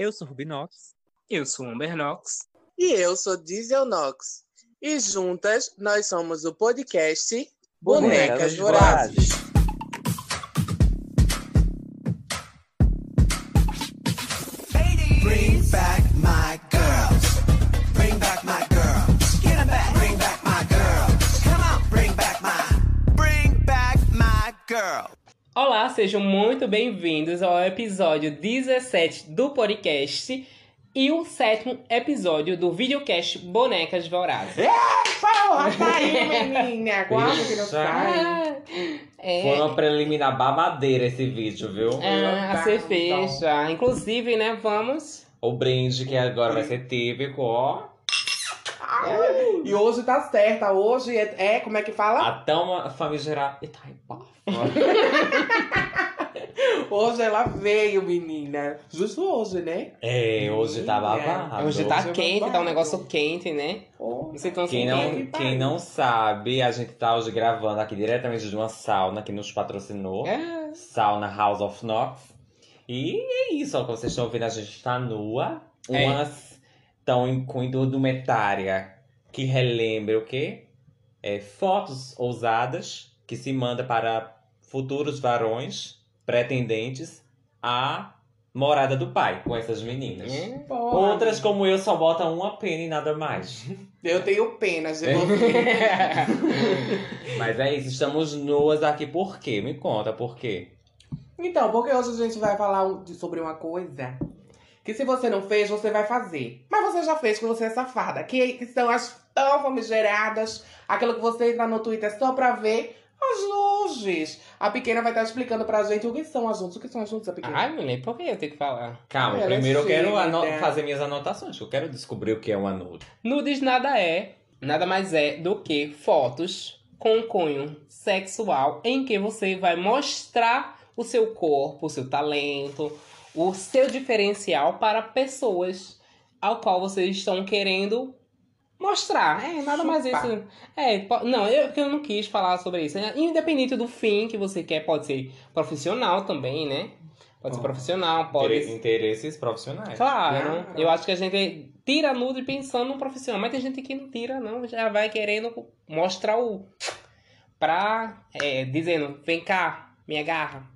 Eu sou Rubinox. Eu sou Amber Knox. E eu sou Diesel Nox. E juntas nós somos o podcast Bonecas, Bonecas Vorazes. Bring back my girls. Bring back my girls. Get 'em back. Bring back my girls. Come on. Bring back my. Bring back my girl. Olá, sejam muito bem-vindos ao episódio 17 do podcast e o sétimo episódio do videocast Bonecas Vorazes. Porra, tá aí, menina. Quase que não sai. É, Foi uma preliminar babadeira esse vídeo, viu? ah, a cerveja. Inclusive, né, vamos... O brinde que agora vai ser típico, ó. E hoje tá certa. Hoje é, é- como é que fala? A tão famigerada Itaipa. Hoje ela veio, menina. Justo hoje, né? É, hoje tá babado. Hoje tá Hoje é quente, tá um negócio quente, né? Oh. Quem não, quem não sabe, a gente tá hoje gravando aqui diretamente de uma sauna que nos patrocinou. É. Sauna House of Knox. E é isso, ó, como vocês estão ouvindo, a gente tá nua. É. Umas tão com indumentária que relembra o quê? É, fotos ousadas que se manda para futuros varões pretendentes à morada do pai com essas meninas. Porra. Outras, como eu, só botam uma pena e nada mais. Eu tenho pena de É. você. Mas é isso, estamos nuas aqui por quê? Me conta por quê? Então, porque hoje a gente vai falar sobre uma coisa que se você não fez, você vai fazer. Mas você já fez, que você é safada. Que, que são as tão famigeradas, aquilo que você entra no Twitter só pra ver as luzes. A pequena vai estar explicando pra gente o que são as luzes. O que são as luzes, a pequena? Ai, mulher, por que eu tenho que falar? Calma, Ela é primeiro eu quero ano- fazer minhas anotações, que eu quero descobrir o que é uma nude. Nudes nada é, nada mais é do que fotos com cunho sexual em que você vai mostrar o seu corpo, o seu talento, o seu diferencial para pessoas ao qual vocês estão querendo mostrar. É, nada mais Chupar. isso. É, não, eu, eu não quis falar sobre isso. É, Independente do fim que você quer, pode ser profissional também, né? Pode ser profissional, pode Inter- Interesses profissionais. Claro, Claro. eu acho que a gente tira nude pensando no profissional, mas tem gente que não tira, não, já vai querendo mostrar o. pra. é, dizendo, vem cá, me agarra.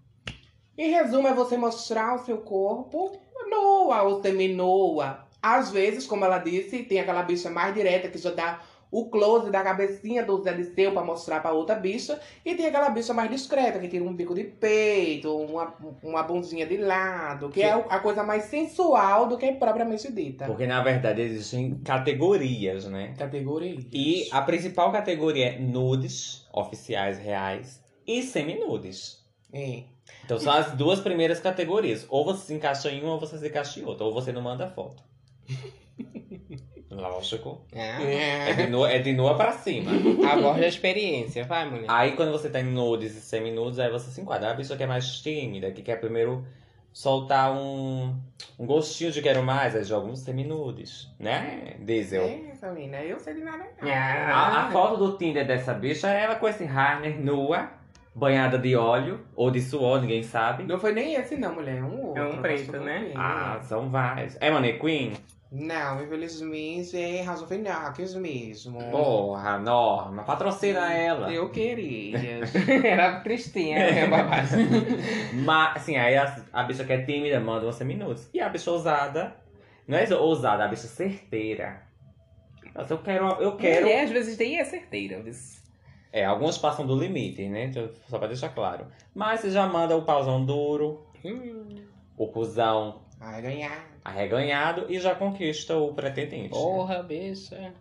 Em resumo, é você mostrar o seu corpo nua ou seminua. Às vezes, como ela disse, tem aquela bicha mais direta que já dá o close da cabecinha do Zé Liceu pra mostrar pra outra bicha. E tem aquela bicha mais discreta, que tira um bico de peito, uma, uma bundinha de lado, que é a coisa mais sensual do que propriamente dita. Porque na verdade existem categorias, né? Categoria. E a principal categoria é nudes, oficiais, reais, e seminudes. É. Então são as duas primeiras categorias. Ou você se encaixa em uma ou você se encaixa em outra. Ou você não manda foto. Lógico. Ah, É de, nua, é de nua pra cima. a voz da experiência, vai, mulher. Aí quando você tá em nudes e seminudes, aí você se enquadra. A pessoa que é mais tímida, que quer primeiro soltar um, um gostinho de quero mais, aí joga uns seminudes, né? Diesel. É, Samina, eu sei de nada. não. A, a foto do Tinder dessa bicha é ela com esse harner nua, banhada de óleo ou de suor, ninguém sabe. Não foi nem esse não, mulher. É um outro. É um preto, né? Ah, são vários. É manequim? Não, infelizmente é House of Knox mesmo. Porra, Norma, patrocina ela. Eu queria. Era tristinha, né, babada. Mas, assim, aí a, a bicha que é tímida manda uns minutos. E a bicha ousada, não é ousada, a bicha certeira. Nossa, eu quero, eu quero... Mulher, às vezes tem é certeira. mas- É, algumas passam do limite, né? Então, Só pra deixar claro. Mas você já manda o pauzão duro, Hum, o cuzão ganhar. arreganhado e já conquista o pretendente. porra, bicha.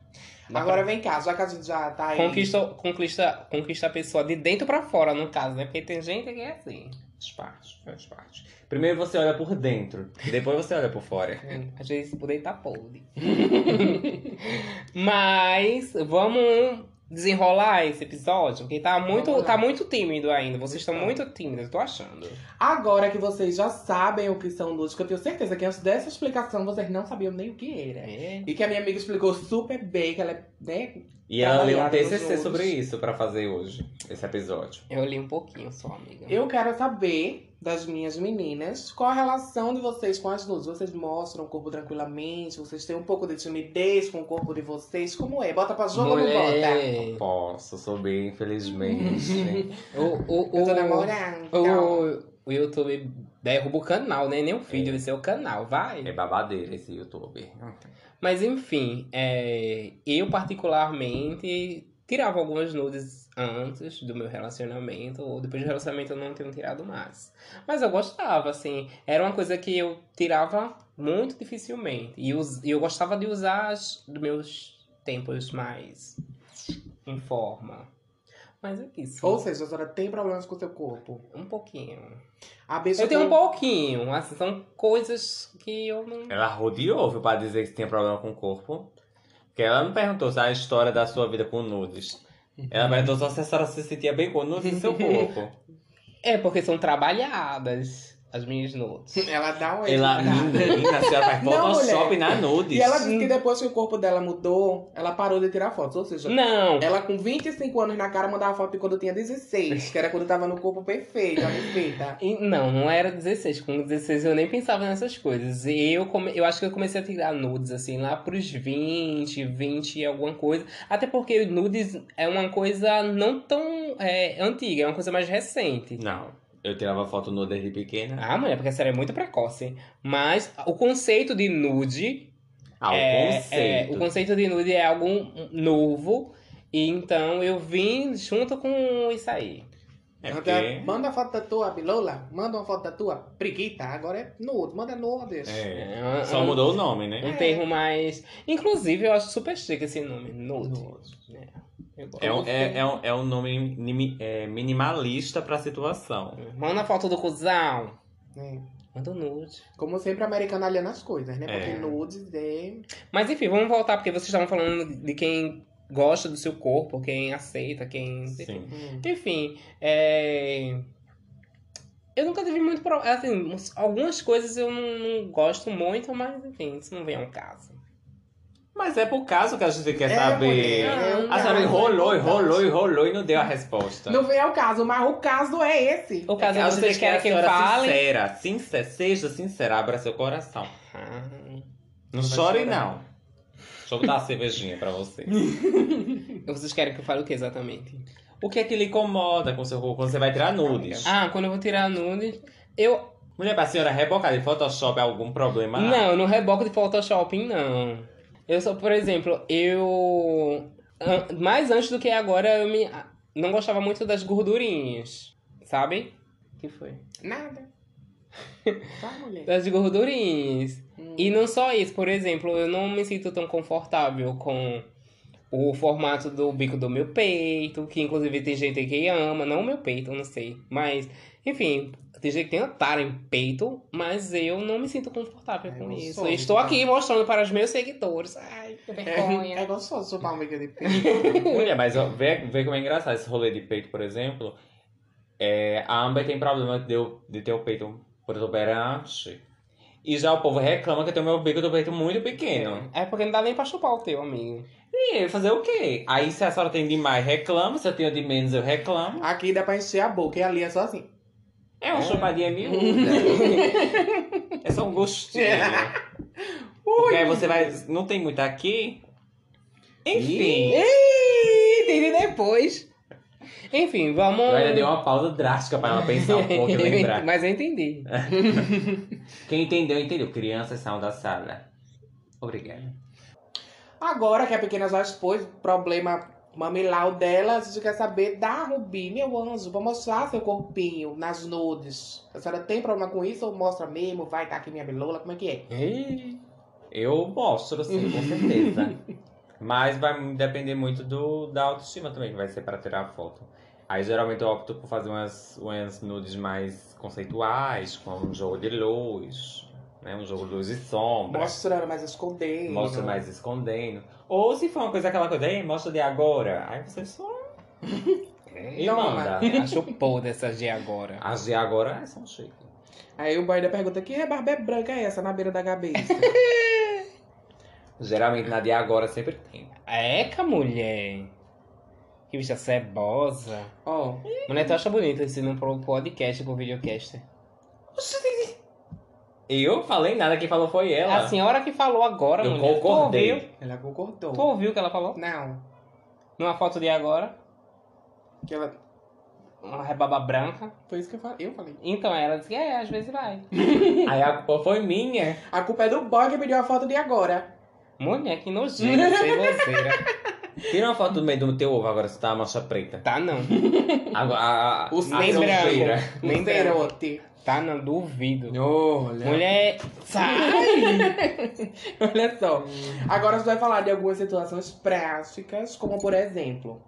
Dá Agora vem cá, já que a gente já tá aí. Conquista, conquista, conquista a pessoa de dentro pra fora, no caso, né? Porque tem gente que é assim. Faz parte, faz parte. Primeiro você olha por dentro, depois você olha por fora. Às vezes por dentro tá podre. Mas vamos desenrolar esse episódio, porque tá muito, tá muito tímido ainda. Vocês estão muito tímidos, eu tô achando. Agora que vocês já sabem o que são que eu tenho certeza que antes dessa explicação vocês não sabiam nem o que era. É. E que a minha amiga explicou super bem, que ela é, né? E ela leu um TCC sobre isso pra fazer hoje, esse episódio. Eu li um pouquinho só, amiga. Eu quero saber das minhas meninas. Qual a relação de vocês com as nudes? Vocês mostram o corpo tranquilamente? Vocês têm um pouco de timidez com o corpo de vocês? Como é? Bota pra jogo ou não bota? Mulher. Posso, sou bem, infelizmente. O, o, Eu tô o- namorando. então. O, YouTube derruba o canal, né? Nem o vídeo, vai ser o canal, vai. é babadeira esse YouTube. Mas enfim, é, eu particularmente tirava algumas nudes antes do meu relacionamento, ou depois do relacionamento eu não tenho tirado mais. Mas eu gostava, assim, era uma coisa que eu tirava muito dificilmente. E us- e eu gostava de usar as, dos meus tempos mais em forma. Mas é isso. Ou seja, a senhora tem problemas com o seu corpo. Um pouquinho. A bicha Eu tenho um pouquinho, assim, são coisas que eu não. Ela rodeou viu, pra dizer que tinha problema com o corpo. Porque ela não perguntou se a história da sua vida com nudes. Ela perguntou só se a senhora se sentia bem com nudes no seu corpo. É porque são trabalhadas as minhas nudes. Ela dá um Ela, menina, a senhora faz Photoshop mulher. na nudes. E ela disse que depois que o corpo dela mudou, ela parou de tirar fotos. Ou seja, Não, ela com 25 anos na cara mandava foto de quando tinha 16, que era quando tava no corpo perfeito, a perfeita. E- Não, não era 16. Com 16 eu nem pensava nessas coisas. E Eu, come... eu acho que eu comecei a tirar nudes, assim, lá pros 20, 20 e alguma coisa. Até porque nudes é uma coisa não tão é, antiga, é uma coisa mais recente. Não, eu tirava foto nu desde pequena. Ah, mulher, porque a série é muito precoce. Mas o conceito de nude. Ah, o é, conceito. é, o conceito de nude é algo novo. E então eu vim junto com isso aí. É Manda, porque... manda a foto da tua bilola, manda uma foto da tua preguita, agora é nude, manda nudes. É, É, só um- mudou o nome, né? Um termo mais. Inclusive, eu acho super chique esse nome. Nude. É, eu gosto. É um, é, é um, é um nome é, minimalista pra situação. Manda a foto do cuzão. É. Manda o nude. Como sempre, americano aliena as coisas, né? Porque É. nudes é. Mas enfim, vamos voltar, porque vocês estavam falando de quem gosta do seu corpo, quem aceita, quem. Sim. Hum. Enfim, é... Eu nunca tive muito problema. Assim, algumas coisas eu não, não gosto muito, mas enfim, isso não vem ao caso. Mas é por caso que a gente quer É, saber. é a senhora enrolou, importante. enrolou, enrolou e não deu a resposta. Não vem ao caso, mas o caso é esse. O caso A é gente vocês quer querem que eu senhora fale. sincera, sincera, seja sincera, abra seu coração. Ah, Não Vai chore, chorar. não. Deixa eu botar uma cervejinha pra você. vocês querem que eu fale o que exatamente? O que é que lhe incomoda com seu corpo quando você vai tirar nudes? Ah, quando eu vou tirar nude, eu. Mulher, pra senhora rebocar de Photoshop algum problema? Não, eu não reboco de Photoshop, não. Eu sou, por exemplo, eu. Mais antes do que agora, eu me. Não gostava muito das gordurinhas. Sabe? O que foi? Nada. Das gordurinhas. Hum. E não só isso, por exemplo, eu não me sinto tão confortável com o formato do bico do meu peito, que inclusive tem gente que ama, não o meu peito, eu não sei. Mas, enfim, tem gente que tem uma tara em peito, mas eu não me sinto confortável É com gostoso, isso. Eu estou tá? aqui mostrando para os meus seguidores. Ai, que É, vergonha. é gostoso chupar um bico de peito. Mulher, mas ó, vê, vê como é engraçado esse rolê de peito, por exemplo. É, a Amber tem problema de, eu- de ter o peito protuberante. E já o povo reclama que eu tenho meu bico do peito muito pequeno. É porque não dá nem pra chupar o teu, amigo. E fazer o quê? Aí se a senhora tem de mais, reclama. Se eu tenho de menos, eu reclamo. Aqui dá pra encher a boca e ali é só assim. É uma chupadinha miúda. é só um gostinho. Porque aí você vai... Não tem muito aqui. Enfim. Ih, entendi depois. Enfim, vamos. Eu ainda dei uma pausa drástica para ela pensar um pouco e lembrar. Mas eu entendi. Quem entendeu, entendeu. Crianças saiam da sala. Obrigado. Agora que a pequena já expôs o problema mamilau dela, a gente quer saber da Rubi, meu anjo, vou mostrar seu corpinho nas nudes. A senhora tem problema com isso ou mostra mesmo? Vai estar aqui minha bilola, como é que é? Eu mostro, sim, com certeza. Mas vai depender muito do, da autoestima também, que vai ser para tirar a foto. Aí geralmente eu opto por fazer umas, umas nudes mais conceituais, com um jogo de luz, né? Um jogo de luz e sombra. Mostrando, mas escondendo. Mostra mais escondendo. Ou se for uma coisa aquela coisa, ei, mostra de agora. Aí você só. E Não, manda. Acho podre essas de agora. As de agora são chique. Aí o boy da pergunta, que rebarba branca é essa na beira da cabeça? Geralmente na de agora sempre tem. Eca, mulher. Que bicha cebosa. Ó, Mulher, tu acha bonito esse não pro podcast, pro videocast? Eu falei nada, quem falou foi ela. A senhora que falou agora, Eu mulher. concordei. Tu ouviu? Ela concordou. Tu ouviu o que ela falou? Não. Numa foto de agora, Que ela... uma rebaba branca. Foi isso que eu falei. Eu falei. Então ela disse que é, às vezes vai. Aí a culpa foi minha. A culpa é do boy que pediu a foto de agora. Mulher, que nojenta, ceboseira. Tira uma foto do meio do teu ovo agora, se tá a mancha preta. Tá não. Agora, a, a, O a sem sujeira. O Nem cerote. Tá não, duvido. Olha. Mulher, sai! Olha só. Agora você vai falar de algumas situações práticas, como por exemplo,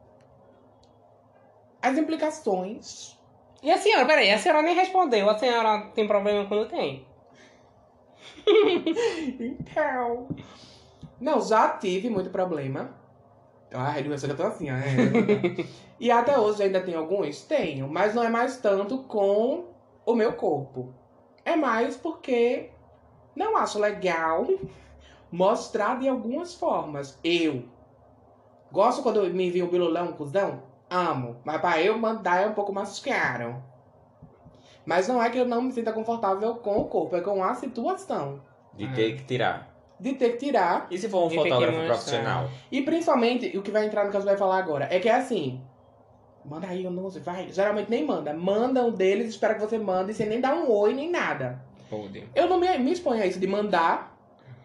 as implicações. E a senhora, peraí, a senhora nem respondeu. A senhora tem problema quando tem? Então. Não, já tive muito problema. Não sei que eu tô assim, ó. É. e até hoje ainda tem alguns? Tenho, mas não é mais tanto com o meu corpo. É mais porque não acho legal mostrar de algumas formas. Eu gosto quando me envia um bilulão, um cuzão? Amo. Mas pra eu mandar é um pouco mais caro. Mas não é que eu não me sinta confortável com o corpo, é com a situação. De ter que tirar. De ter que tirar. E se for um De fotógrafo profissional? E principalmente, o que vai entrar no que você vai falar agora, é que é assim. Manda aí o nude, vai. Geralmente nem manda. Manda um deles, espera que você mande, sem nem dar um oi, nem nada. Pode. Eu não me, me exponho a isso de mandar.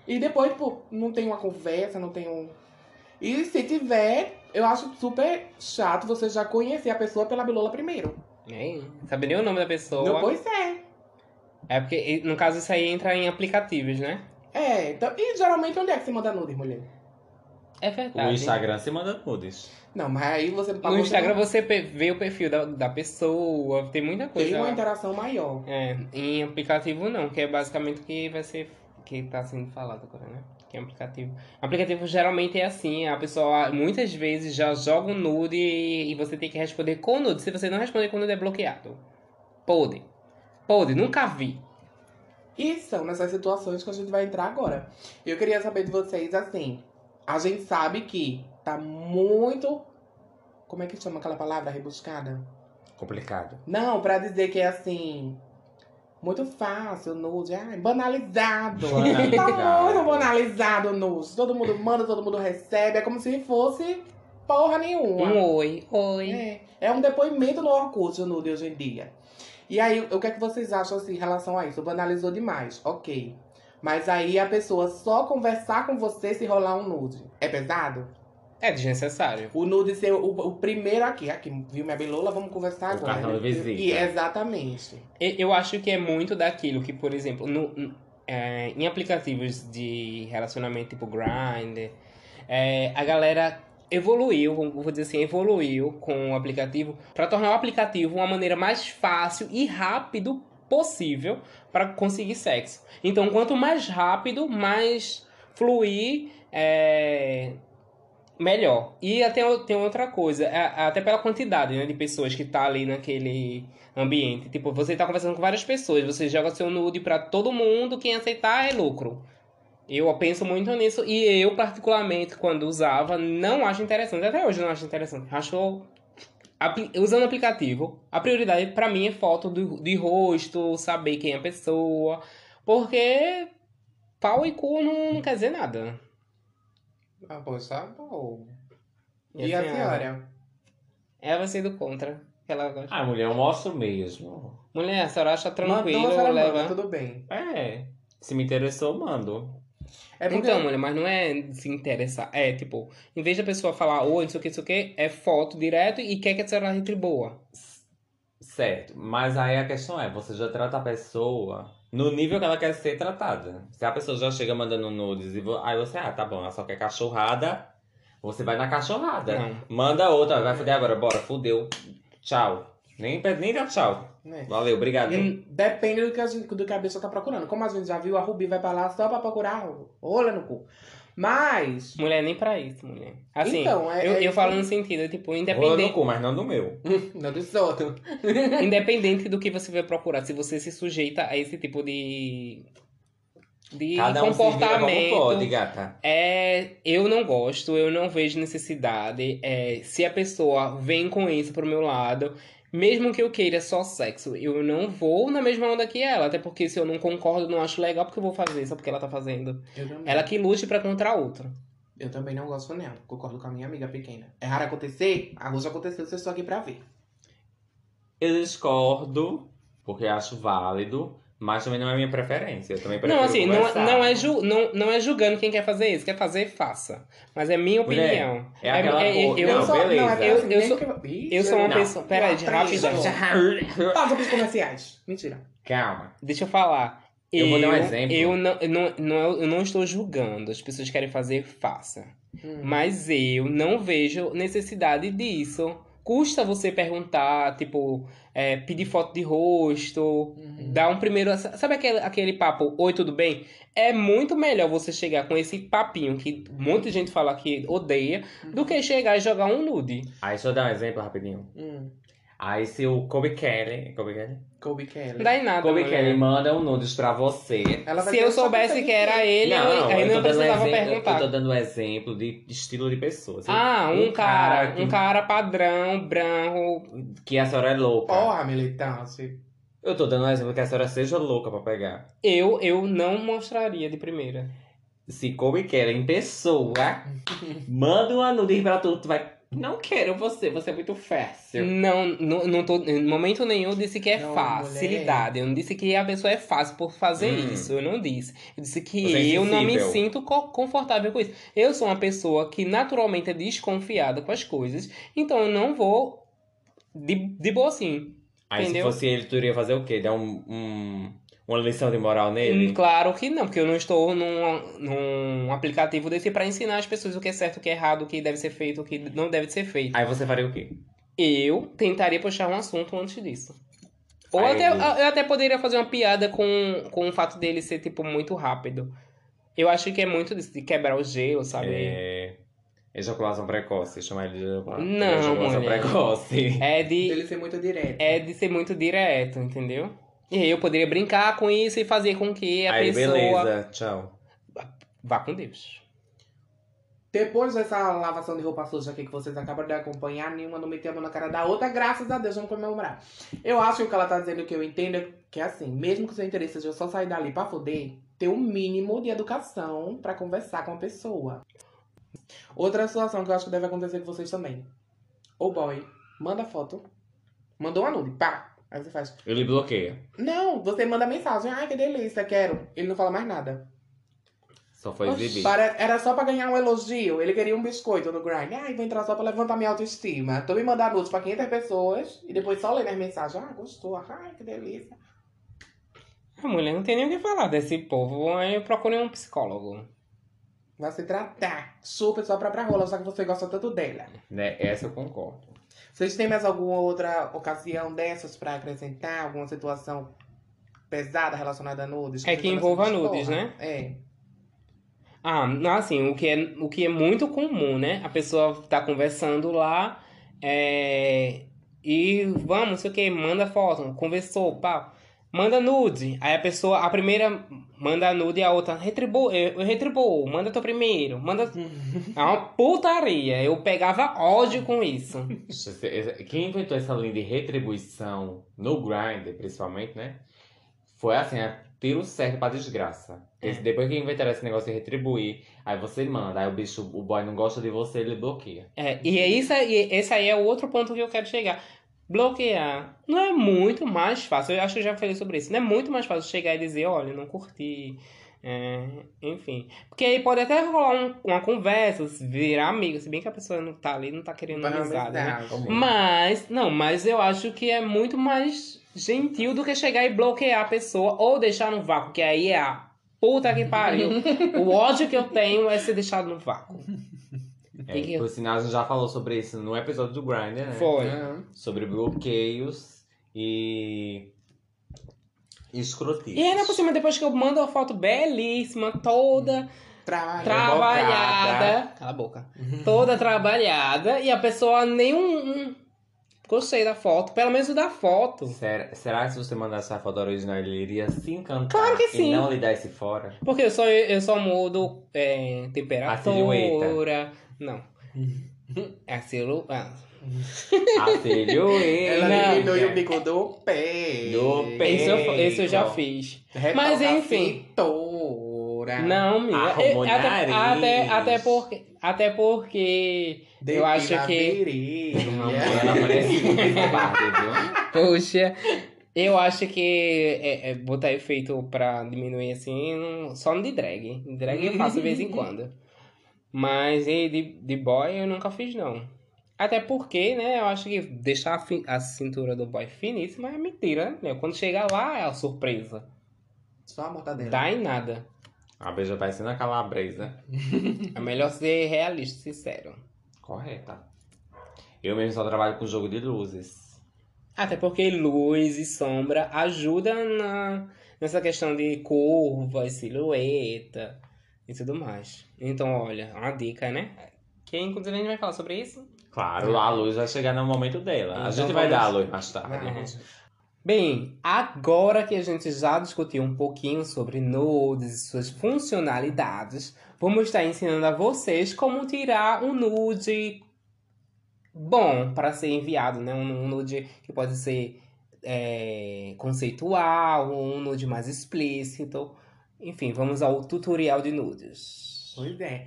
E depois, tipo, não tem uma conversa, não tem um. E se tiver, eu acho super chato você já conhecer a pessoa pela bilola primeiro. É, sabe nem o nome da pessoa. Não, pois é. É porque, no caso, isso aí entra em aplicativos, né? É, então. E geralmente onde é que você manda nude, mulher? É verdade. O Instagram se manda nudes. Não, mas aí você No Instagram você pe- vê o perfil da, da pessoa, tem muita coisa. tem uma interação maior. É, em aplicativo não, que é basicamente o que vai ser que tá sendo falado agora, né? Que é um aplicativo. Aplicativo geralmente é assim, a pessoa muitas vezes já joga um nude e você tem que responder com nude. Se você não responder com nude é bloqueado. Pode. Pode, nunca vi. E são nessas situações que a gente vai entrar agora. Eu queria saber de vocês assim. A gente sabe que tá muito. Como é que chama aquela palavra rebuscada? Complicado. Não, pra dizer que é assim. Muito fácil, nude. Ai, banalizado. Banalizado. tá muito banalizado nude. Todo mundo manda, todo mundo recebe. É como se fosse porra nenhuma. Um oi, oi. É, é um depoimento no Orkut, o nude, hoje em dia. E aí, o que é que vocês acham assim, em relação a isso? Banalizou demais, ok. Mas aí a pessoa só conversar com você se rolar um nude. É pesado? É desnecessário. O nude ser o, o primeiro aqui. Aqui, viu minha belola? Vamos conversar O agora. cartão de visita. E, exatamente. Eu acho que é muito daquilo que, por exemplo, no- no- é, em aplicativos de relacionamento tipo Grindr, é, a galera evoluiu, vou dizer assim, evoluiu com o aplicativo para tornar o aplicativo uma maneira mais fácil e rápido possível para conseguir sexo. Então, quanto mais rápido, mais fluir, é, melhor. E até tem outra coisa, é- até pela quantidade né, de pessoas que tá ali naquele ambiente. Tipo, você tá conversando com várias pessoas, você joga seu nude pra todo mundo, quem aceitar é lucro. Eu penso muito nisso e eu, particularmente, quando usava, não acho interessante. Até hoje eu não acho interessante. Acho. Usando o aplicativo, a prioridade pra mim é foto do, de rosto, saber quem é a pessoa. Porque pau e cu não, não quer dizer nada. Ah, poxa, bom. E E a senhora? Ela vai ser do contra. Ela gosta. Ah, mulher, eu mostro mesmo. Mulher, a senhora acha tranquilo, a senhora leva. manda, tudo bem. É. Se me interessou, mando. É porque... Então, mulher, mas não é se interessar. É, tipo, em vez da pessoa falar oi, não sei o que, não sei o que, é foto direto e quer que a senhora retribua. Certo. Mas aí a questão é, você já trata a pessoa no nível que ela quer ser tratada. Se a pessoa já chega mandando nudes e vo... aí você, ah, tá bom, ela só quer cachorrada, você vai na cachorrada. Não. Manda outra, vai fuder agora, bora, fudeu. Tchau. Nem, nem dá tchau. né? Valeu, obrigado. Depende do que, a gente, do que a pessoa tá procurando. Como a gente já viu, a Rubi vai pra lá só pra procurar olha no cu. Mas. Mulher, nem pra isso, mulher. Assim, Então, é- eu, é eu falo no sentido, tipo, Rola no independente, cu, mas não do meu. Não do outro. independente do que você vai procurar, se você se sujeita a esse tipo de. de Cada um comportamento. pode, gata. É, eu não gosto, eu não vejo necessidade. É, se a pessoa vem com isso pro meu lado, Mesmo que eu queira só sexo, eu não vou na mesma onda que ela. Até porque se eu não concordo, não acho legal, porque eu vou fazer só porque ela tá fazendo. Eu também. Ela que lute pra contra a outra. Eu também não gosto nela. Concordo com a minha amiga pequena. É raro acontecer? A Rosa aconteceu, vocês estão aqui pra ver. Eu discordo, porque acho válido, mas também não é minha preferência. Eu também prefiro Não, assim, não, conversar. não, é ju, não, não é julgando quem quer fazer isso. Quer fazer, faça. Mas é minha Mulher, opinião. é aquela é- coisa- eu, Não, beleza. Não, é Eu- assim, eu sou- eu sou uma não. pessoa. Peraí, Não, rapidão. Pausa pros comerciais. Mentira. Calma. Deixa eu falar. Eu vou dar um exemplo. Eu não, eu, não, não, eu não estou julgando. As pessoas querem fazer, faça. Hum. Mas eu não vejo necessidade disso. Custa você perguntar, tipo, é, pedir foto de rosto, Uhum. dar um primeiro. Sabe aquele, aquele papo, oi, tudo bem? É muito melhor você chegar com esse papinho que muita gente fala que odeia, do que chegar e jogar um nude. Aí deixa eu dar um exemplo rapidinho. Hum. Aí se o Kobe Kelly. Kobe Kelly? Kobe Kelly. Não dá em nada. Kobe mulher. Kelly manda um nudes pra você. Se eu soubesse que era ele, eu- aí eu não precisava exemplo, perguntar. Eu tô dando um exemplo de estilo de pessoa. assim. Ah, um, cara, que, um cara padrão, branco. que a senhora é louca. Porra, militância. Eu tô dando um exemplo que a senhora seja louca pra pegar. Eu, eu não mostraria de primeira. Se Kobe Kelly em pessoa, manda uma nude pra tu, tu vai. Não quero você, você é muito fácil. Não, não, não tô, em momento nenhum eu disse que é Não, facilidade. Eu não disse que a pessoa é fácil por fazer Hum. isso. Eu não disse. Eu disse que Você é eu não me sinto co- confortável com isso. Eu sou uma pessoa que naturalmente é desconfiada com as coisas. Então eu não vou de, de boa assim. Aí Entendeu? se fosse ele, tu iria fazer o quê? Dar um, um- uma lição de moral Hum, nele? Claro que não, porque eu não estou num, num aplicativo desse para ensinar as pessoas o que é certo, o que é errado, o que deve ser feito, o que não deve ser feito. Aí você faria o quê? Eu tentaria puxar um assunto antes disso. Ou Aí até, eu até poderia fazer uma piada com, com o fato dele ser, tipo, muito rápido. Eu acho que é muito disso, de quebrar o gelo, sabe? É... Ejaculação precoce, chamar ele de ejaculação, Não, ejaculação mulher. precoce. É de, Ele ser muito direto. é de ser muito direto, entendeu? E aí eu poderia brincar com isso e fazer com que a Aí pessoa beleza, tchau. vá com Deus. Depois dessa lavação de roupa suja aqui que vocês acabam de acompanhar, nenhuma não meteu a mão na cara da outra, graças a Deus, vamos comemorar. Eu acho que o que ela tá dizendo, que eu entendo, é que é assim, mesmo que o seu interesse seja só sair dali pra foder, ter um mínimo de educação pra conversar com a pessoa. Outra situação que eu acho que deve acontecer com vocês também. O boy manda foto, mandou uma nude, pá. Aí você faz, Eu lhe bloqueio. não, você manda mensagem, ai que delícia, quero. Ele não fala mais nada. Só foi exibir. Para- era só pra ganhar um elogio. Ele queria um biscoito no grind. Ai, vou entrar só pra levantar minha autoestima. Tô me mandando nudes pra 500 pessoas e depois só lendo as mensagens. Ah, gostou. Ai, que delícia. A mulher não tem nem o que falar desse povo. Aí eu procurei um psicólogo. Vai se tratar. Super só pra pra rola, só que você gosta tanto dela. Né? Essa eu concordo. Vocês têm mais alguma outra ocasião dessas pra acrescentar? Alguma situação pesada relacionada a nudes? É que envolva nudes, porra, né? É. Ah, não, assim, o que, é, o que é muito comum, né? A pessoa tá conversando lá é, e vamos, não sei o que, manda foto, conversou, pá. Manda nude. Aí a pessoa, a primeira manda nude e a outra retribua, eu, eu retribuo, manda tu primeiro, manda. É uma putaria. Eu pegava ódio com isso. Quem inventou essa linha de retribuição no Grindr, principalmente, né? Foi assim, é tiro certo pra desgraça. Esse- Depois que inventaram esse negócio de retribuir, aí você manda, aí o bicho, o boy não gosta de você, ele bloqueia. É, e é isso aí, esse aí é o outro ponto que eu quero chegar. Bloquear não é muito mais fácil. Eu acho que eu já falei sobre isso. Não é muito mais fácil chegar e dizer, olha, não curti. é, enfim. Porque aí pode até rolar um- uma conversa, virar amigo. Se bem que a pessoa não tá ali, não tá querendo Vai amizade, né? Mas, não, mas eu acho que é muito mais gentil do que chegar e bloquear a pessoa ou deixar no vácuo, que aí é a puta que pariu. o ódio que eu tenho é ser deixado no vácuo. É, Por sinal, a gente já falou sobre isso no episódio do Grindr, né? Foi. Aham. Sobre bloqueios e escrotismo. E ainda por cima, depois que eu mando uma foto belíssima, toda Trabalho. trabalhada. Cala a boca. Toda trabalhada. E a pessoa nem um. um- Gostei da foto. Pelo menos da foto. Será, será que se você mandasse a foto original, ele iria se encantar Claro que sim. e não lhe dar esse fora? Porque eu só, eu só mudo é, A temperatura. Não. É selo. Ah. A silhueta. Ela diminui o bico do pé. Do pé. Esse eu, esse eu já fiz. Mas, enfim. cintura. Não, amiga. Arrumou É, até, até, até porque. Até porque. Eu acho que. Ela parece muito parte, viu? Poxa. Eu acho que é, é botar efeito pra diminuir assim, só no de drag. De drag eu faço de vez em quando. Mas e de, de boy eu nunca fiz, não. Até porque, né, eu acho que deixar a, fi- a cintura do boy finíssima é mentira, né? Quando chega lá é a surpresa. Só a mortadela. Dá em nada. A beija parecendo a calabresa. É melhor ser realista, sincero. Correta. Eu mesmo só trabalho com jogo de luzes. Até porque luz e sombra ajudam na, nessa questão de curva, e silhueta e tudo mais. Então, olha, uma dica, né? Que inclusive a gente vai falar sobre isso. Claro, a luz vai chegar no momento dela. A Então gente vai vamos- dar a luz mais tarde. Vamos. Bem, agora que a gente já discutiu um pouquinho sobre nudes e suas funcionalidades, vamos estar ensinando a vocês como tirar um nude bom para ser enviado, né? Um, um nude que pode ser é, conceitual, um nude mais explícito. Enfim, vamos ao tutorial de nudes. Pois é.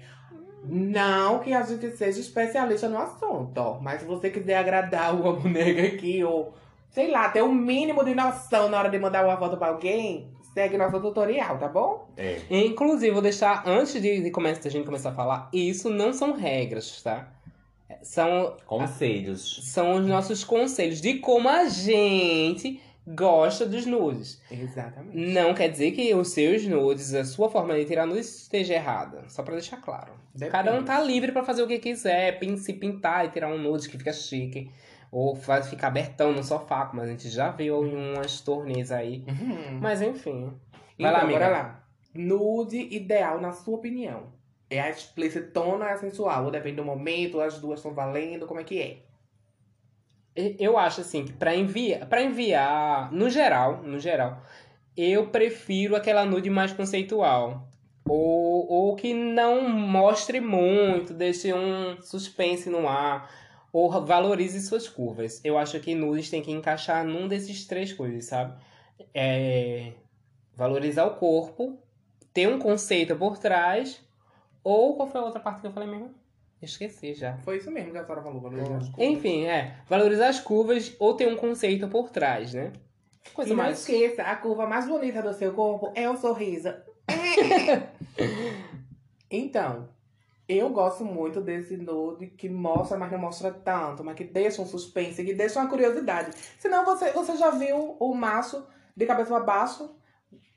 Não que a gente seja especialista no assunto, ó. Mas se você quiser agradar uma boneca aqui, ou sei lá, ter um mínimo de noção na hora de mandar uma foto pra alguém, segue nosso tutorial, tá bom? É. Inclusive, vou deixar, antes de, de começar, a gente começar a falar, isso não são regras, tá? São Conselhos. são os nossos conselhos de como a gente gosta dos nudes. Exatamente. Não quer dizer que os seus nudes, a sua forma de tirar nudes esteja errada. Só pra deixar claro. Depende. Cada um tá livre pra fazer o que quiser, se pintar e tirar um nude que fica chique. Ou faz ficar abertão no sofá, como a gente já viu em umas turnês aí. Uhum. Mas enfim. Vai Então, lá, amiga. bora lá. Nude ideal, na sua opinião. É a explicitona ou é a sensual? Ou depende do momento, as duas estão valendo, como é que é? Eu acho assim que pra enviar, para enviar, no geral, no geral, eu prefiro aquela nude mais conceitual. Ou, ou que não mostre muito, deixe um suspense no ar, ou valorize suas curvas. Eu acho que nudes tem que encaixar num desses três coisas, sabe? É, valorizar o corpo, ter um conceito por trás, ou qual foi a outra parte que eu falei mesmo? Esqueci já. Foi isso mesmo que a senhora falou. valorizar as coisas. Enfim, é. Valorizar as curvas ou ter um conceito por trás, né? Coisa E não mais. esqueça, a curva mais bonita do seu corpo é o sorriso. então, eu gosto muito desse nude que mostra, mas não mostra tanto, mas que deixa um suspense, que deixa uma curiosidade. Senão você, você já viu o maço de cabeça pra baixo,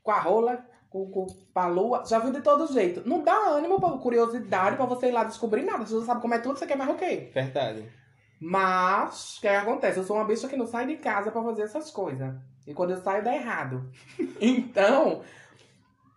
com a rola, com, com a lua, já viu de todo jeito. Não dá ânimo, pra, curiosidade pra você ir lá descobrir nada. Você já sabe como é tudo, você quer mais o quê? Verdade. Mas, o que acontece? Eu sou uma bicha que não sai de casa pra fazer essas coisas. E quando eu saio, dá errado. então,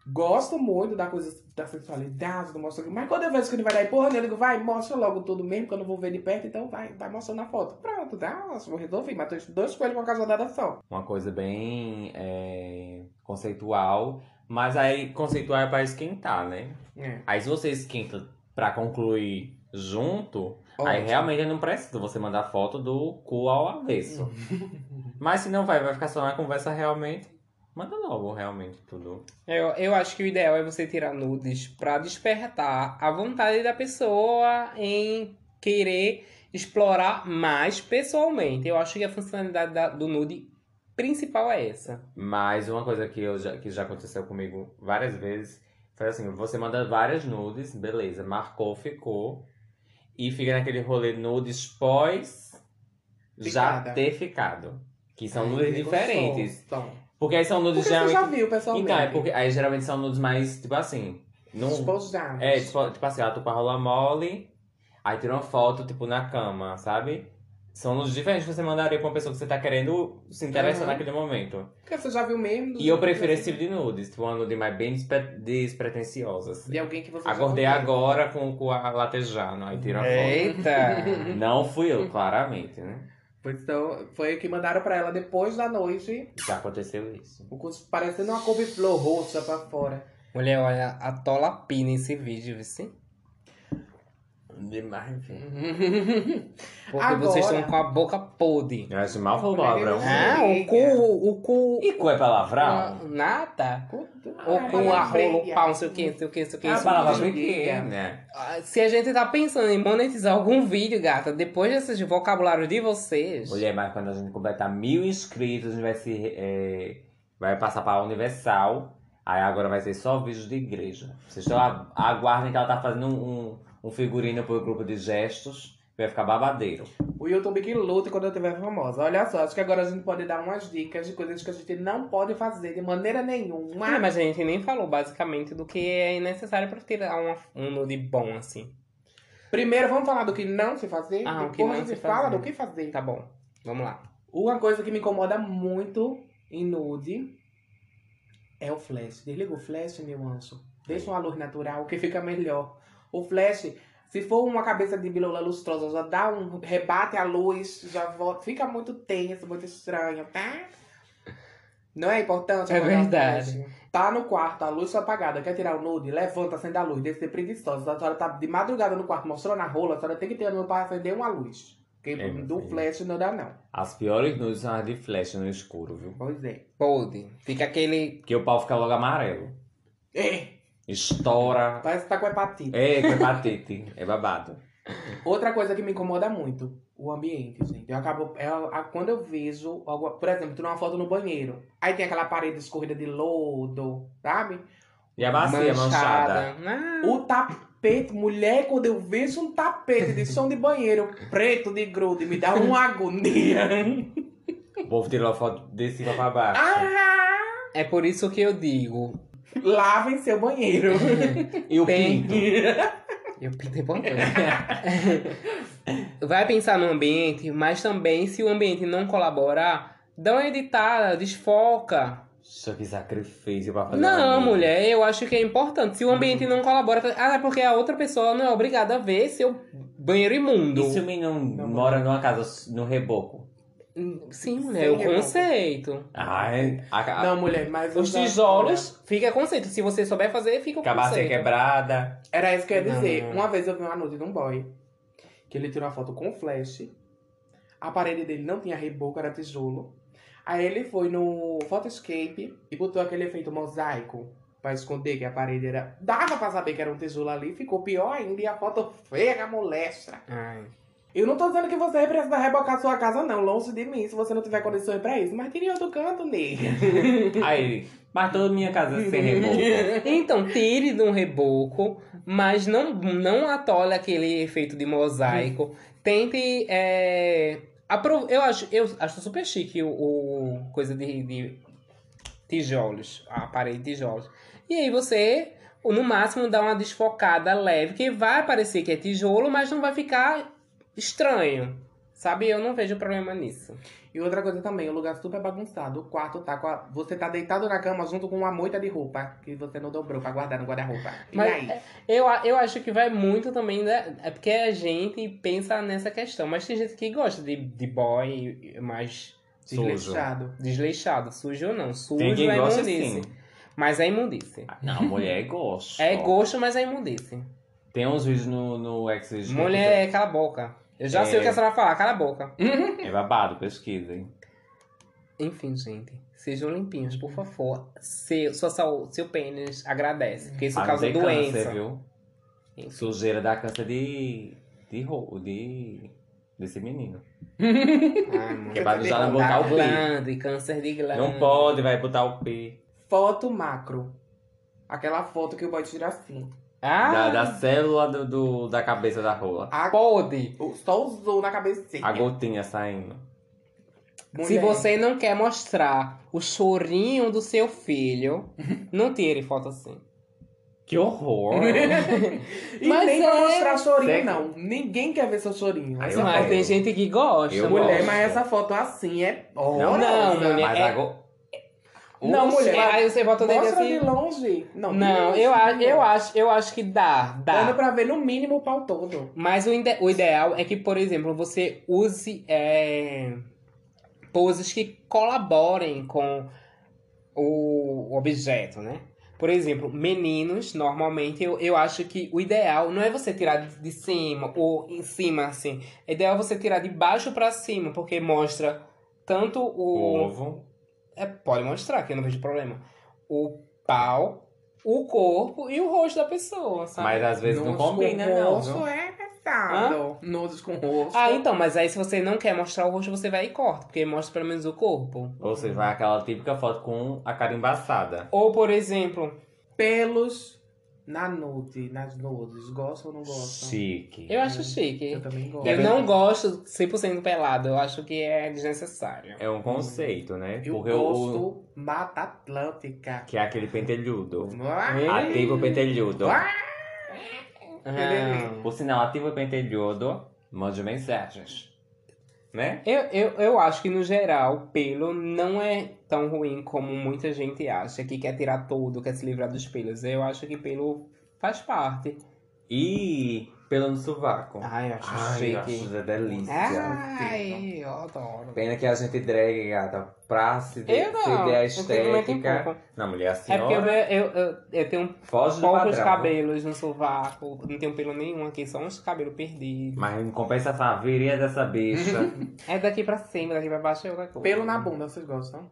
gosto muito da coisa da sensualidade, do mostrar. Mas quando eu vejo que ele vai dar porra, eu digo, vai, mostra logo tudo mesmo, que eu não vou ver de perto, então vai, vai mostrando a foto. Pronto, tá? Vou resolver. Matei dois coelhos com uma cajadada só. Uma coisa bem é, conceitual. Mas aí, conceitual é pra esquentar, né? É. Aí se você esquenta pra concluir junto, aí Ótimo. realmente não precisa você mandar foto do cu ao avesso. Mas se não vai, vai ficar só na conversa realmente, manda logo realmente tudo. Eu, eu acho que o ideal é você tirar nudes pra despertar a vontade da pessoa em querer explorar mais pessoalmente. Eu acho que a funcionalidade da- do nude principal é essa. Mas uma coisa que, eu já, que já aconteceu comigo várias vezes foi assim, você manda várias nudes, beleza, marcou, ficou. E fica naquele rolê nudes pós já Ficada. ter ficado. Que são Ai, nudes eu diferentes. Então, Porque aí são nudes porque você geralmente. já viu, pessoalmente. Então, é porque aí geralmente são nudes mais, tipo assim. Num... Esposados. É, tipo, tipo assim, ela tu rola mole, aí tira uma foto, tipo, na cama, sabe? São nudes diferentes que você mandaria pra uma pessoa que você tá querendo se interessar Aham. naquele momento. Porque você já viu mesmo. E eu prefiro esse tipo de nudes, tipo uma nude mais bem despre- despretensiosa. assim. De alguém que você Acordei agora com o cu a- latejando, aí tira a foto. Eita! Não fui eu, claramente, né? Pois Então, foi o que mandaram pra ela depois da noite. Já aconteceu isso. O curso parecendo uma couve-flor roxa pra fora. Mulher, olha, atola pina esse vídeo, viu? Demais, enfim. Porque Agora- vocês estão com a boca podre. Eu acho mal falou palavrão. Ah, o cu, o cu. E cu é palavrão? Ah, Nada. O Ah, cu, a rola, freia. o pau, não sei o que, não sei o que, não sei o que. É a não sei o palavra que. pequena. Ah, Se a gente tá pensando em monetizar algum vídeo, gata, depois desses vocabulários de vocês. Mulher, mas quando a gente completar mil inscritos, a gente vai se. é, vai passar para a Universal. Aí agora vai ser só vídeos de igreja. Vocês só a- aguardem que ela tá fazendo um, um, um figurino pro grupo de gestos. Vai ficar babadeiro. O YouTube que luta quando eu tiver famosa. Olha só, acho que agora a gente pode dar umas dicas de coisas que a gente não pode fazer de maneira nenhuma. Ah, mas a gente nem falou basicamente do que é necessário pra tirar uma- um nude bom, assim. Primeiro vamos falar do que não se fazer, Ah, o depois que não a gente se fala fazer. do que fazer. Tá bom, vamos lá. Uma coisa que me incomoda muito em nude é o flash. Desliga o flash, meu anjo. Deixa uma luz natural que fica melhor. O flash, se for uma cabeça de bilola lustrosa, já dá um rebate a luz, já volta. Fica muito tenso, muito estranho, tá? Não é importante? É verdade. Tá no quarto, a luz tá apagada, quer tirar o nude? Levanta, acende a luz, deve ser preguiçosa. A senhora tá de madrugada no quarto mostrando a rola, a senhora tem que ter no para acender uma luz. Porque É, do filho. flash não dá, não. As piores nudes são as de flash no escuro, viu? Pois é. Pode. Fica aquele. Porque o pau fica logo amarelo. É, Estoura. parece que tá com hepatite. É, que hepatite. É babado. Outra coisa que me incomoda muito, o ambiente, gente. Eu acabo. eu- quando eu vejo, algo, por exemplo, tu uma foto no banheiro. Aí tem aquela parede escorrida de lodo, sabe? E a bacia manchada. Ah, O tapete, mulher, quando eu vejo um tapete de som de banheiro preto de grude, me dá uma agonia. O povo tirou a foto de cima pra baixo. ah, É por isso que eu digo. Lavem seu banheiro. E o pinto? Eu pintei importante. Vai pensar no ambiente, mas também se o ambiente não colaborar, dá uma editada, desfoca. Isso que sacrifício pra fazer Não, mulher, eu acho que é importante. Se o ambiente não colabora, ah, é porque a outra pessoa não é obrigada a ver seu banheiro imundo. E se o menino Não, mora numa casa no reboco? Sim, mulher, Sem o reboco. conceito. Ah, é. A, a, Não, mulher, mas. Os tijolos, fica conceito. Se você souber fazer, fica o a bacia conceito. quebrada. Era isso que eu ia dizer. Não. Uma vez eu vi uma nude de um boy que ele tirou uma foto com flash. A parede dele não tinha reboco, era tijolo. Aí ele foi no Photoscape e botou aquele efeito mosaico pra esconder que a parede era. Dava pra saber que era um tijolo ali, ficou pior ainda e a foto feia a molestra. Ai. Eu não tô dizendo que você precisa rebocar sua casa, não, longe de mim, se você não tiver condições pra isso. Mas tire outro canto, nega. Aí, mas toda minha casa sem reboco. Então, tire de um reboco, mas não, não atole aquele efeito de mosaico. Tente. É, apro- eu, acho, eu acho super chique o, o coisa de, de tijolos, a parede de tijolos. E aí você, no máximo, dá uma desfocada leve, que vai parecer que é tijolo, mas não vai ficar estranho. Sabe? Eu não vejo problema nisso. E outra coisa também, o lugar super bagunçado. O quarto tá com a... Você tá deitado na cama junto com uma moita de roupa que você não dobrou pra guardar no guarda-roupa. E Mas aí? Eu, a- eu acho que vai muito também, né? É porque a gente pensa nessa questão. Mas tem gente que gosta de, de boy mais Sujo. Desleixado. desleixado. Sujo ou não. Sujo Tem quem é gosta imundice. assim. Mas é imundice. Não, mulher gosta. É gosto, mas é imundice. Tem uns vídeos no, no Xvideos. Mulher, cala a boca. Eu já É. sei o que a senhora vai falar, cala a boca. É babado, pesquisem. Enfim, gente. Sejam limpinhos, por favor. Seu, sua saúde, seu pênis agradece. Porque isso não causa doença. Câncer, viu? Enfim. Sujeira dá câncer de. de roubo, de. desse menino. Amor. Que é de já não glândula. botar o P. glande, câncer de glande. Não pode, vai botar o P. Foto macro. Aquela foto que o boy tira assim. Ah, Da, da célula do, do- da cabeça da rola. A... pode. o- Só zoom na cabecinha. A gotinha saindo. Mulher. Se você não quer mostrar o chorinho do seu filho, não tire foto assim. Que horror! E Mas nem pra é- mostrar chorinho, Seca. não. Ninguém quer ver seu chorinho. Aí Essa eu Mas foto- tem gente que gosta. Eu mulher. Gosto. mas essa foto assim é Não, horrorosa. não, mulher. Mas é- agora. Não, Oxe, mulher. Aí você bota o dedo Mostra assim. de longe. Não, Não, longe, eu, a- não. eu, acho, eu acho que dá, Dando dá. pra ver no mínimo o pau todo. Mas o, ide- o ideal é que, por exemplo, você use é, poses que colaborem com o objeto, né? Por exemplo, meninos, normalmente, eu, eu acho que o ideal não é você tirar de, de cima ou em cima, assim. É ideal você tirar de baixo pra cima, porque mostra tanto O o. ovo. É, pode mostrar, que eu não vejo problema. O pau, o corpo e o rosto da pessoa, sabe? Mas às vezes não Nudes combina, com não. rosto viu? é pesado. Nudes com rosto. Ah, então, mas aí se você não quer mostrar o rosto, você vai e corta, porque mostra pelo menos o corpo. Ou seja, vai aquela típica foto com a cara embaçada. Ou, por exemplo, Pelos na nude, nas nudes. Gostam ou não gostam? Chique. eu acho chique. Eu também gosto. Eu não gosto 100% pelado, eu acho que é desnecessário. É um conceito, né? Eu Porque o, gosto Mata Atlântica. que é aquele pentelhudo. Ativo pentelhudo. Ah, Por sinal, ativo pentelhudo, mande mensagens. Né? eu, eu, eu acho que no geral, pelo não é tão ruim como muita gente acha, que quer tirar tudo, quer se livrar dos pelos. Eu acho que pelo faz parte. E pelo no sovaco. Ai, eu acho Ai, chique. eu acho uma delícia. Ai, eu adoro. Pena que a gente drag, gata, pra se, de, Eu não, se der a estética. Não, mulher, a É porque eu, eu, eu, eu tenho foge poucos padrão. cabelos no sovaco, não tenho pelo nenhum aqui, só uns cabelos perdidos. Mas em compensação, a viria dessa bicha. É daqui pra cima, daqui pra baixo é outra coisa. Pelo na bunda, vocês gostam?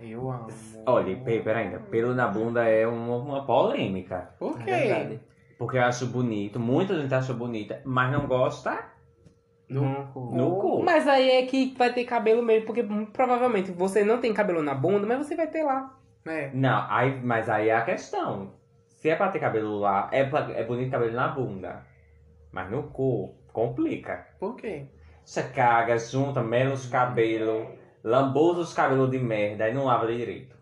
Eu amo. Olha, pe- pera ainda, pelo na bunda é uma, uma polêmica. Por É quê? verdade. Porque eu acho bonito, muita gente acha bonita, mas não gosta No cu. no cu. Mas aí é que vai ter cabelo mesmo, porque provavelmente você não tem cabelo na bunda, mas você vai ter lá. É. Não, aí, mas aí é a questão. Se é pra ter cabelo lá, é, pra- é bonito cabelo na bunda. Mas no cu, complica. Por quê? Você caga, junta menos cabelo, lambuza os cabelos de merda e não lava direito.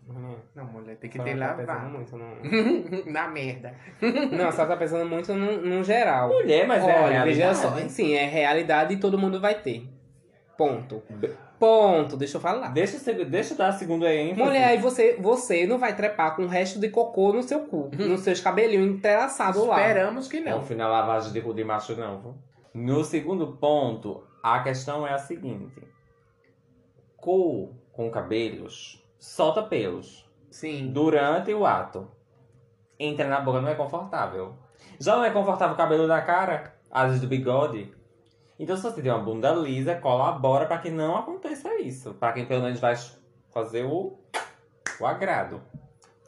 Não, mulher, tem que Só ter tá lavado. muito, não. na merda. não, só tá pensando muito no, no geral. Mulher, mas é a Olha, veja realidade. só. Sim, é realidade e todo mundo vai ter. Ponto. Ponto. Deixa eu falar. Deixa, deixa eu dar a segunda aí, hein? Mulher, aí você, você não vai trepar com o resto de cocô no seu cu, nos seus cabelinhos entrelaçados lá. Esperamos que Não não. fui na lavagem de cu de macho, não. No segundo ponto, a questão é a seguinte: cu com cabelos solta pelos Sim. durante o ato. Entra na boca, não é confortável. Já não é confortável o cabelo da cara, às vezes do bigode. Então, se você tem uma bunda lisa, colabora para que não aconteça isso. Para quem pelo menos vai fazer o, o agrado.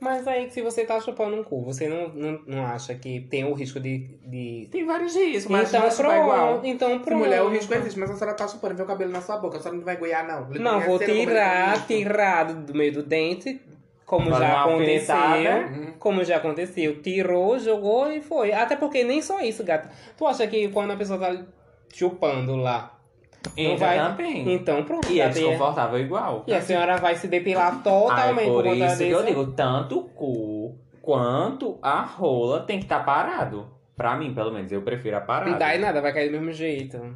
Mas aí, se você tá chupando um cu, você não, não, não acha que tem o risco de. de... Tem vários riscos, mas então, chupar igual. pronto. Então, pronto. Se mulher, o risco existe, mas a senhora tá chupando, vê o cabelo na sua boca, a senhora não vai goiar, não. Não, vou tirar, tirar do, meio do dente, como já aconteceu. alfinetada. Como já aconteceu. Tirou, jogou e foi. Até porque nem só isso, gata. Tu acha que quando a pessoa tá chupando lá, Entra vai. também. Então pronto. E é desconfortável igual. e a senhora vai se depilar totalmente por conta isso que eu digo, tanto o cu quanto a rola tem que estar parado. Pra mim, pelo menos, eu prefiro a parada. Não dá em nada, vai cair do mesmo jeito.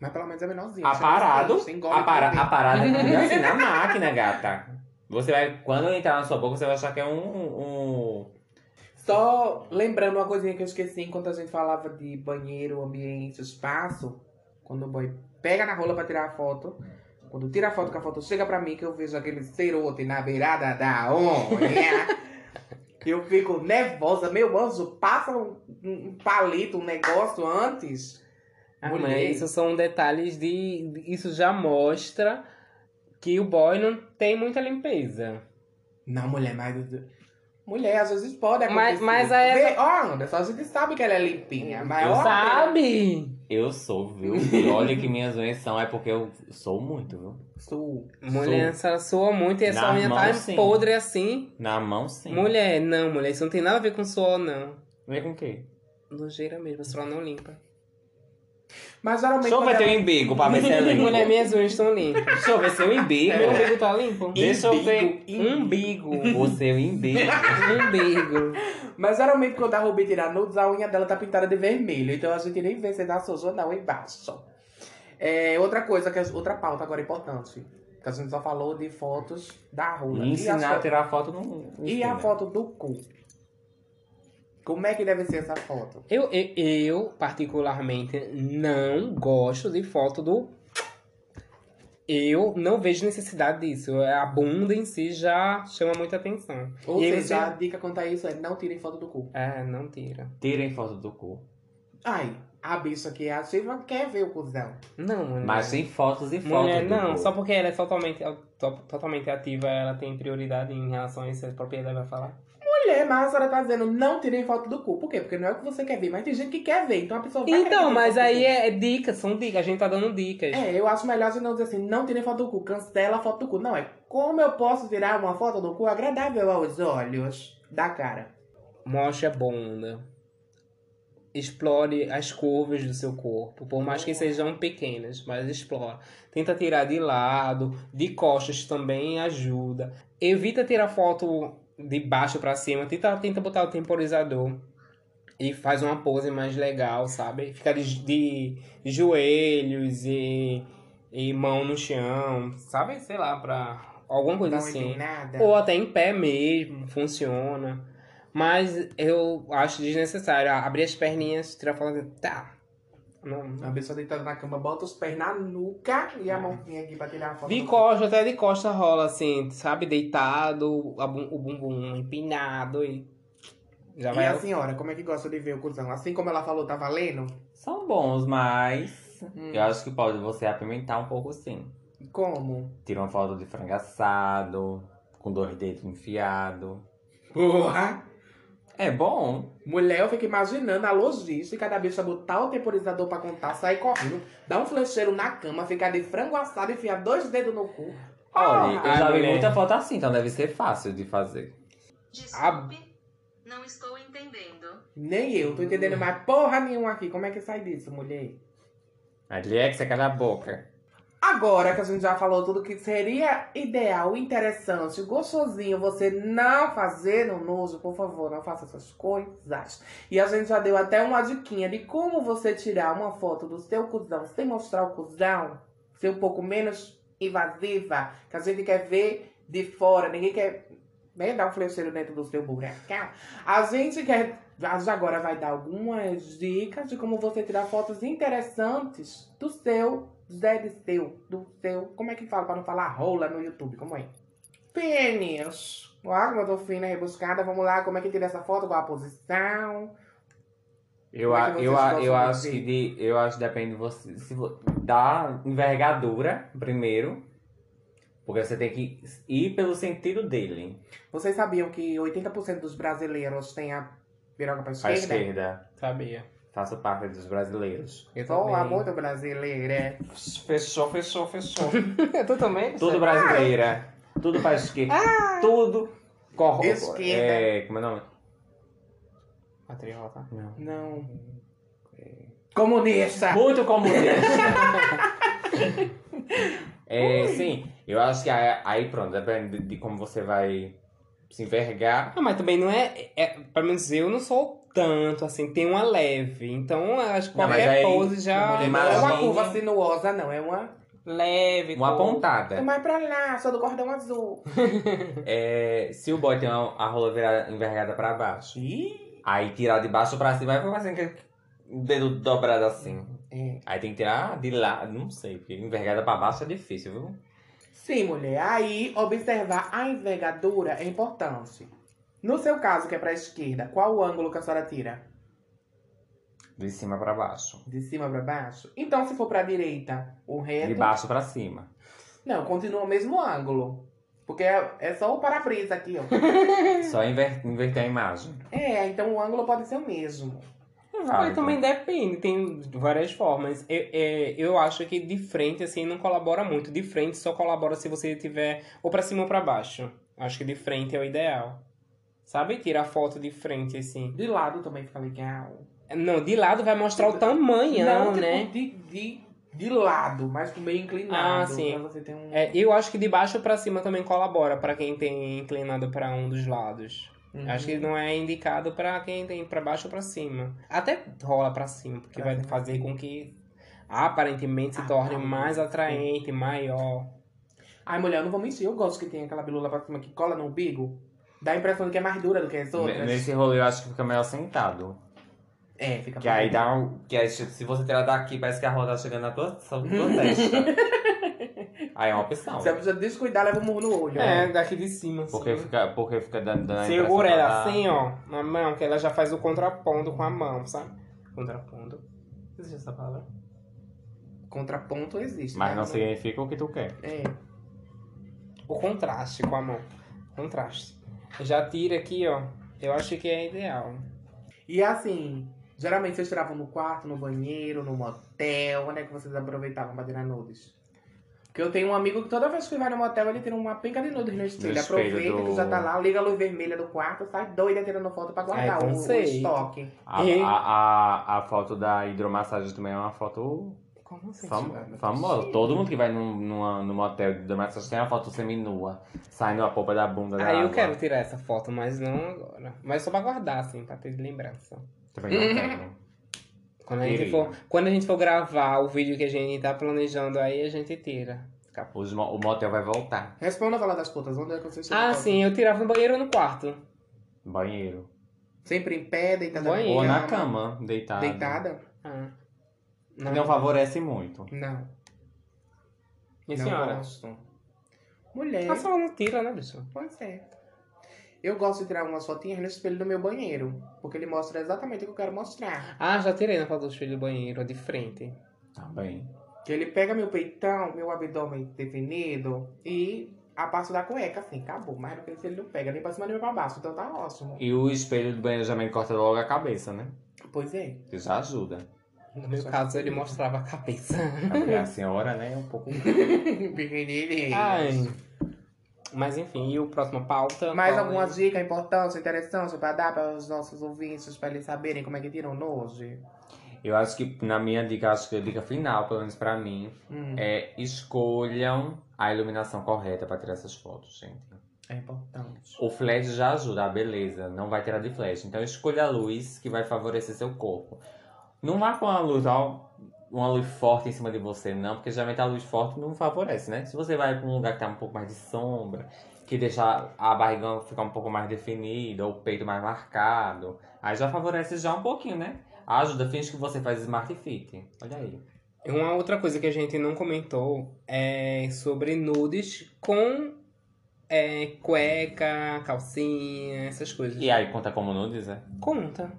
Mas pelo menos é menorzinho. A você parado, não- você engole a, para, tudo a dentro. parada é assim na máquina, gata. Você vai, quando entrar na sua boca, você vai achar que é um, um... Só lembrando uma coisinha que eu esqueci enquanto a gente falava de banheiro, ambiente, espaço. Quando o boy pega na rola pra tirar a foto. Quando tira a foto, que a foto chega pra mim, que eu vejo aquele cerote na beirada da unha. eu fico nervosa. Meu anjo, passa um, um palito, um negócio antes. Ah, Mulher. isso são detalhes de. de- Isso já mostra que o boy não tem muita limpeza. Não, mulher, mas. Mulher, às vezes pode Mas- acontecer. mas aí Vê, Ó, Anderson, a gente sabe que ela é limpinha. Mas Eu ó, Sabe? Eu sou, viu? E olha que minhas unhas são, é porque eu sou muito, viu? Sou. Mulher, essa soa muito e essa Na unha mão, tá sim. podre assim. Na mão, sim. Mulher, não, mulher, isso não tem nada a ver com suor, não. Vê com o quê? Nojeira mesmo, a senhora não limpa. Mas geralmente. Deixa eu quando ver teu ela- umbigo pra ver se é limpo. Mulher, minhas unhas estão limpas. Deixa eu ver seu umbigo. Meu umbigo tá limpo? Deixa eu ver Umbigo. o seu umbigo. Umbigo. Mas geralmente quando a Ruby tira nudes, a unha dela tá pintada de vermelho. Então a gente nem vê se tá sujo ou não embaixo. É, outra coisa, que é outra pauta agora importante. Que a gente só falou de fotos da rola. E E, ensinar a, tirar foto não e a foto do cu? Como é que deve ser essa foto? Eu, eu, eu, particularmente, não gosto de foto do. eu não vejo necessidade disso. A bunda em si já chama muita atenção. Ou E seja, a dica quanto a isso é não tirem foto do cu. É, não tira. Tirem foto do cu. Ai, a bicha que é ativa quer ver o cuzão. Não, mulher. Mas tem fotos e fotos Mulher, do não, cu. só porque ela é totalmente, to- totalmente ativa, ela tem prioridade em relação a isso, a propriedade vai falar. Mas a senhora tá dizendo não tirem foto do cu. Por quê? Porque não é o que você quer ver, mas tem gente que quer ver. Então a pessoa vai Então, mas aí é, é dicas, são dicas, a gente tá dando dicas. É, eu acho melhor a gente não dizer assim, não tirem foto do cu, cancela a foto do cu. Não, é como eu posso tirar uma foto do cu agradável aos olhos da cara. Mostre a bunda. Explore as curvas do seu corpo, por mais que sejam pequenas, mas explora. Tenta tirar de lado, de costas também ajuda. Evita tirar foto de baixo pra cima, tenta, tenta botar o temporizador e faz uma pose mais legal, sabe? Fica de, de joelhos e, e mão no chão, sabe? Sei lá, pra alguma coisa Não assim. nada. Ou até em pé mesmo, funciona. Mas eu acho desnecessário abrir as perninhas, tirar foto. Tá. Não. A pessoa deitada na cama, bota os pés na nuca e a mãozinha aqui pra tirar a foto. Cu. costa, até de costa rola assim, sabe? Deitado, a bum- o bumbum empinado e. Já E vai. a senhora, como é que gosta de ver o cuzão? Assim como ela falou, tá valendo? São bons, mas Hum. eu acho que pode você apimentar um pouco sim. Como? Tira uma foto de frango assado, com dois dedos enfiados. Porra! É bom. Mulher, eu fico imaginando a logística da bicha botar o temporizador pra contar, sair correndo, dar um flecheiro na cama, ficar de frango assado e enfiar dois dedos no cu. Olha, Ah, eu já vi mulher. muita foto assim, então deve ser fácil de fazer. Desculpe, não estou entendendo. Nem eu, tô entendendo mais porra nenhuma aqui. Como é que sai disso, mulher? Alexa, cala a boca. Agora que a gente já falou tudo que seria ideal, interessante, gostosinho você não fazer no nojo, por favor, não faça essas coisas. E a gente já deu até uma diquinha de como você tirar uma foto do seu cuzão sem mostrar o cuzão, ser um pouco menos invasiva, que a gente quer ver de fora, ninguém quer né, dar um flecheiro dentro do seu buracão. A gente quer, agora vai dar algumas dicas de como você tirar fotos interessantes do seu Zé de seu, do seu. Como é que fala pra não falar rola no YouTube? Como é? Pênis. Olha como eu tô fina, rebuscada. Vamos lá, como é que tira essa foto? Qual a posição? Eu, é eu, eu acho que de, eu acho que depende de você. Se dá envergadura primeiro. Porque você tem que ir pelo sentido dele. Vocês sabiam que 80% dos brasileiros têm a piroca pra esquerda? esquerda. Sabia. Faço parte dos brasileiros. Eu Sou também. a muito brasileira. Fechou, fechou, fechou. tu também? Tudo brasileira. Tudo pra esquerda. Tudo. Corre. Esquerda. É, como é o nome? Patriota. Não. Não. Comunista. Muito comunista. é, sim, eu acho que aí, aí pronto, depende de, de como você vai se envergar. Ah, mas também não é, é. Pelo menos eu não sou tanto assim, tem uma leve. Então acho que Não, qualquer aí- pose já. Não é uma curva sinuosa, não. É uma. Leve. Uma com- É pontada. mais pra lá, sou do cordão azul. É, se o boy tem uma, a rola virada, envergada pra baixo, Ih. aí tirar de baixo pra cima, vai ficar assim, que- o dedo dobrado assim. É. Aí tem que tirar de lado, não sei, porque envergada pra baixo é difícil, viu? Sim, mulher. Aí, observar a envergadura é importante. No seu caso, que é pra esquerda, qual o ângulo que a senhora tira? De cima pra baixo. De cima pra baixo? Então, se for pra direita, o reto. De baixo pra cima. Não, continua o mesmo ângulo. Porque é, é só o para-brisa aqui, ó. Só inver- inverter a imagem. é, então o ângulo pode ser o mesmo. Mas também depende, tem várias formas. Eu, é, eu acho que de frente, assim, não colabora muito. De frente só colabora se você tiver ou pra cima ou pra baixo. Acho que de frente é o ideal. Sabe? Tirar foto de frente, assim. De lado também fica legal. Não, de lado vai mostrar o tamanho, não, tipo, né? de, de, de lado, mas meio inclinado. Ah, sim. Um... É, eu acho que de baixo pra cima também colabora pra quem tem inclinado pra um dos lados. Uhum. Acho que não é indicado pra quem tem pra baixo ou pra cima. Até rola pra cima, porque Pra vai cima, fazer com que aparentemente se torne Aparente, mais atraente, maior. Ai, mulher, eu não vou mentir. Eu gosto que tem aquela bilula pra cima que cola no umbigo. Dá a impressão de que é mais dura do que as outras. Nesse rolê eu acho que fica melhor sentado. É, fica Que aí dá um. Que aí, se você tirar daqui, parece que a roda tá chegando na tua, tua testa. Aí é uma opção. Se a pessoa descuidar, leva um murro no olho. É, daqui de cima. Porque assim. fica, porque fica dando, dando Segura ela que assim, ó, na mão, que ela já faz o contraponto com a mão, sabe? Contraponto. Existe essa palavra? Contraponto existe. Mas né? não significa o que tu quer. É. O contraste com a mão. Contraste. Já tira aqui, ó. Eu acho que é ideal. E assim, geralmente vocês tiravam no quarto, no banheiro, no motel. Onde é que vocês aproveitavam pra tirar nudes? Porque eu tenho um amigo que toda vez que vai no motel, ele tira uma penca de nudes no espelho. No espelho Aproveita do- que já tá lá, liga a luz vermelha do quarto, sai doida tirando foto pra guardar É, o, o estoque. A, E- a, a, a foto da hidromassagem também é uma foto Como assim? fam Sim. famosa. Todo mundo que vai num, numa, num motel de hidromassagem tem uma foto seminua, saindo a polpa da bunda da Aí eu água. quero tirar essa foto, mas não agora. Mas só pra guardar, assim, pra ter de lembrança. Também não quero. Quando a, gente for, quando a gente for gravar o vídeo que a gente tá planejando aí, a gente tira. Os mo- o motel vai voltar. Responda a falar das putas, onde é que vocês tiram Ah, sim, eu tirava no banheiro ou no quarto. Banheiro. Sempre em pé, deitada Banheiro. Ou na cama, deitado. Deitada? Ah. Que não favorece muito. Não. Não senhora. gosto. Mulher. A senhora não tira, né, bicho? Pois é. Eu gosto de tirar umas fotinhas no espelho do meu banheiro. Porque ele mostra exatamente o que eu quero mostrar. Ah, já tirei na foto dos filhos do banheiro, de frente. Também. Que ele pega meu peitão, meu abdômen definido e a parte da cueca, assim, acabou. Mas no que ele não pega nem pra cima nem pra baixo. Então tá ótimo. E o espelho do banheiro também corta logo a cabeça, né? Pois é. Já ajuda. No meu caso, ele mostrava a cabeça. Porque a senhora, né, é um pouco... Ai. Mas enfim, e o próximo pauta? Mais Qual é? algumas dicas importantes, interessantes pra dar para os nossos ouvintes, pra eles saberem como é que tiram nojo? Eu acho que, na minha dica, acho que a dica final, pelo menos pra mim, Hum, é escolham a iluminação correta pra tirar essas fotos, gente. é importante. O flash já ajuda, a beleza, não vai tirar de flash. Então escolha a luz que vai favorecer seu corpo. Não vá com a luz, ó, uma luz forte em cima de você, não, porque geralmente a luz forte não favorece, né? Se você vai pra um lugar que tá um pouco mais de sombra, que deixa a barriga ficar um pouco mais definida, ou o peito mais marcado, aí já favorece já um pouquinho, né? Ajuda, finge que você faz Smart Fit. Olha aí. Uma outra coisa que a gente não comentou é sobre nudes com é, cueca, calcinha, essas coisas. E aí, conta como nudes, né? Conta.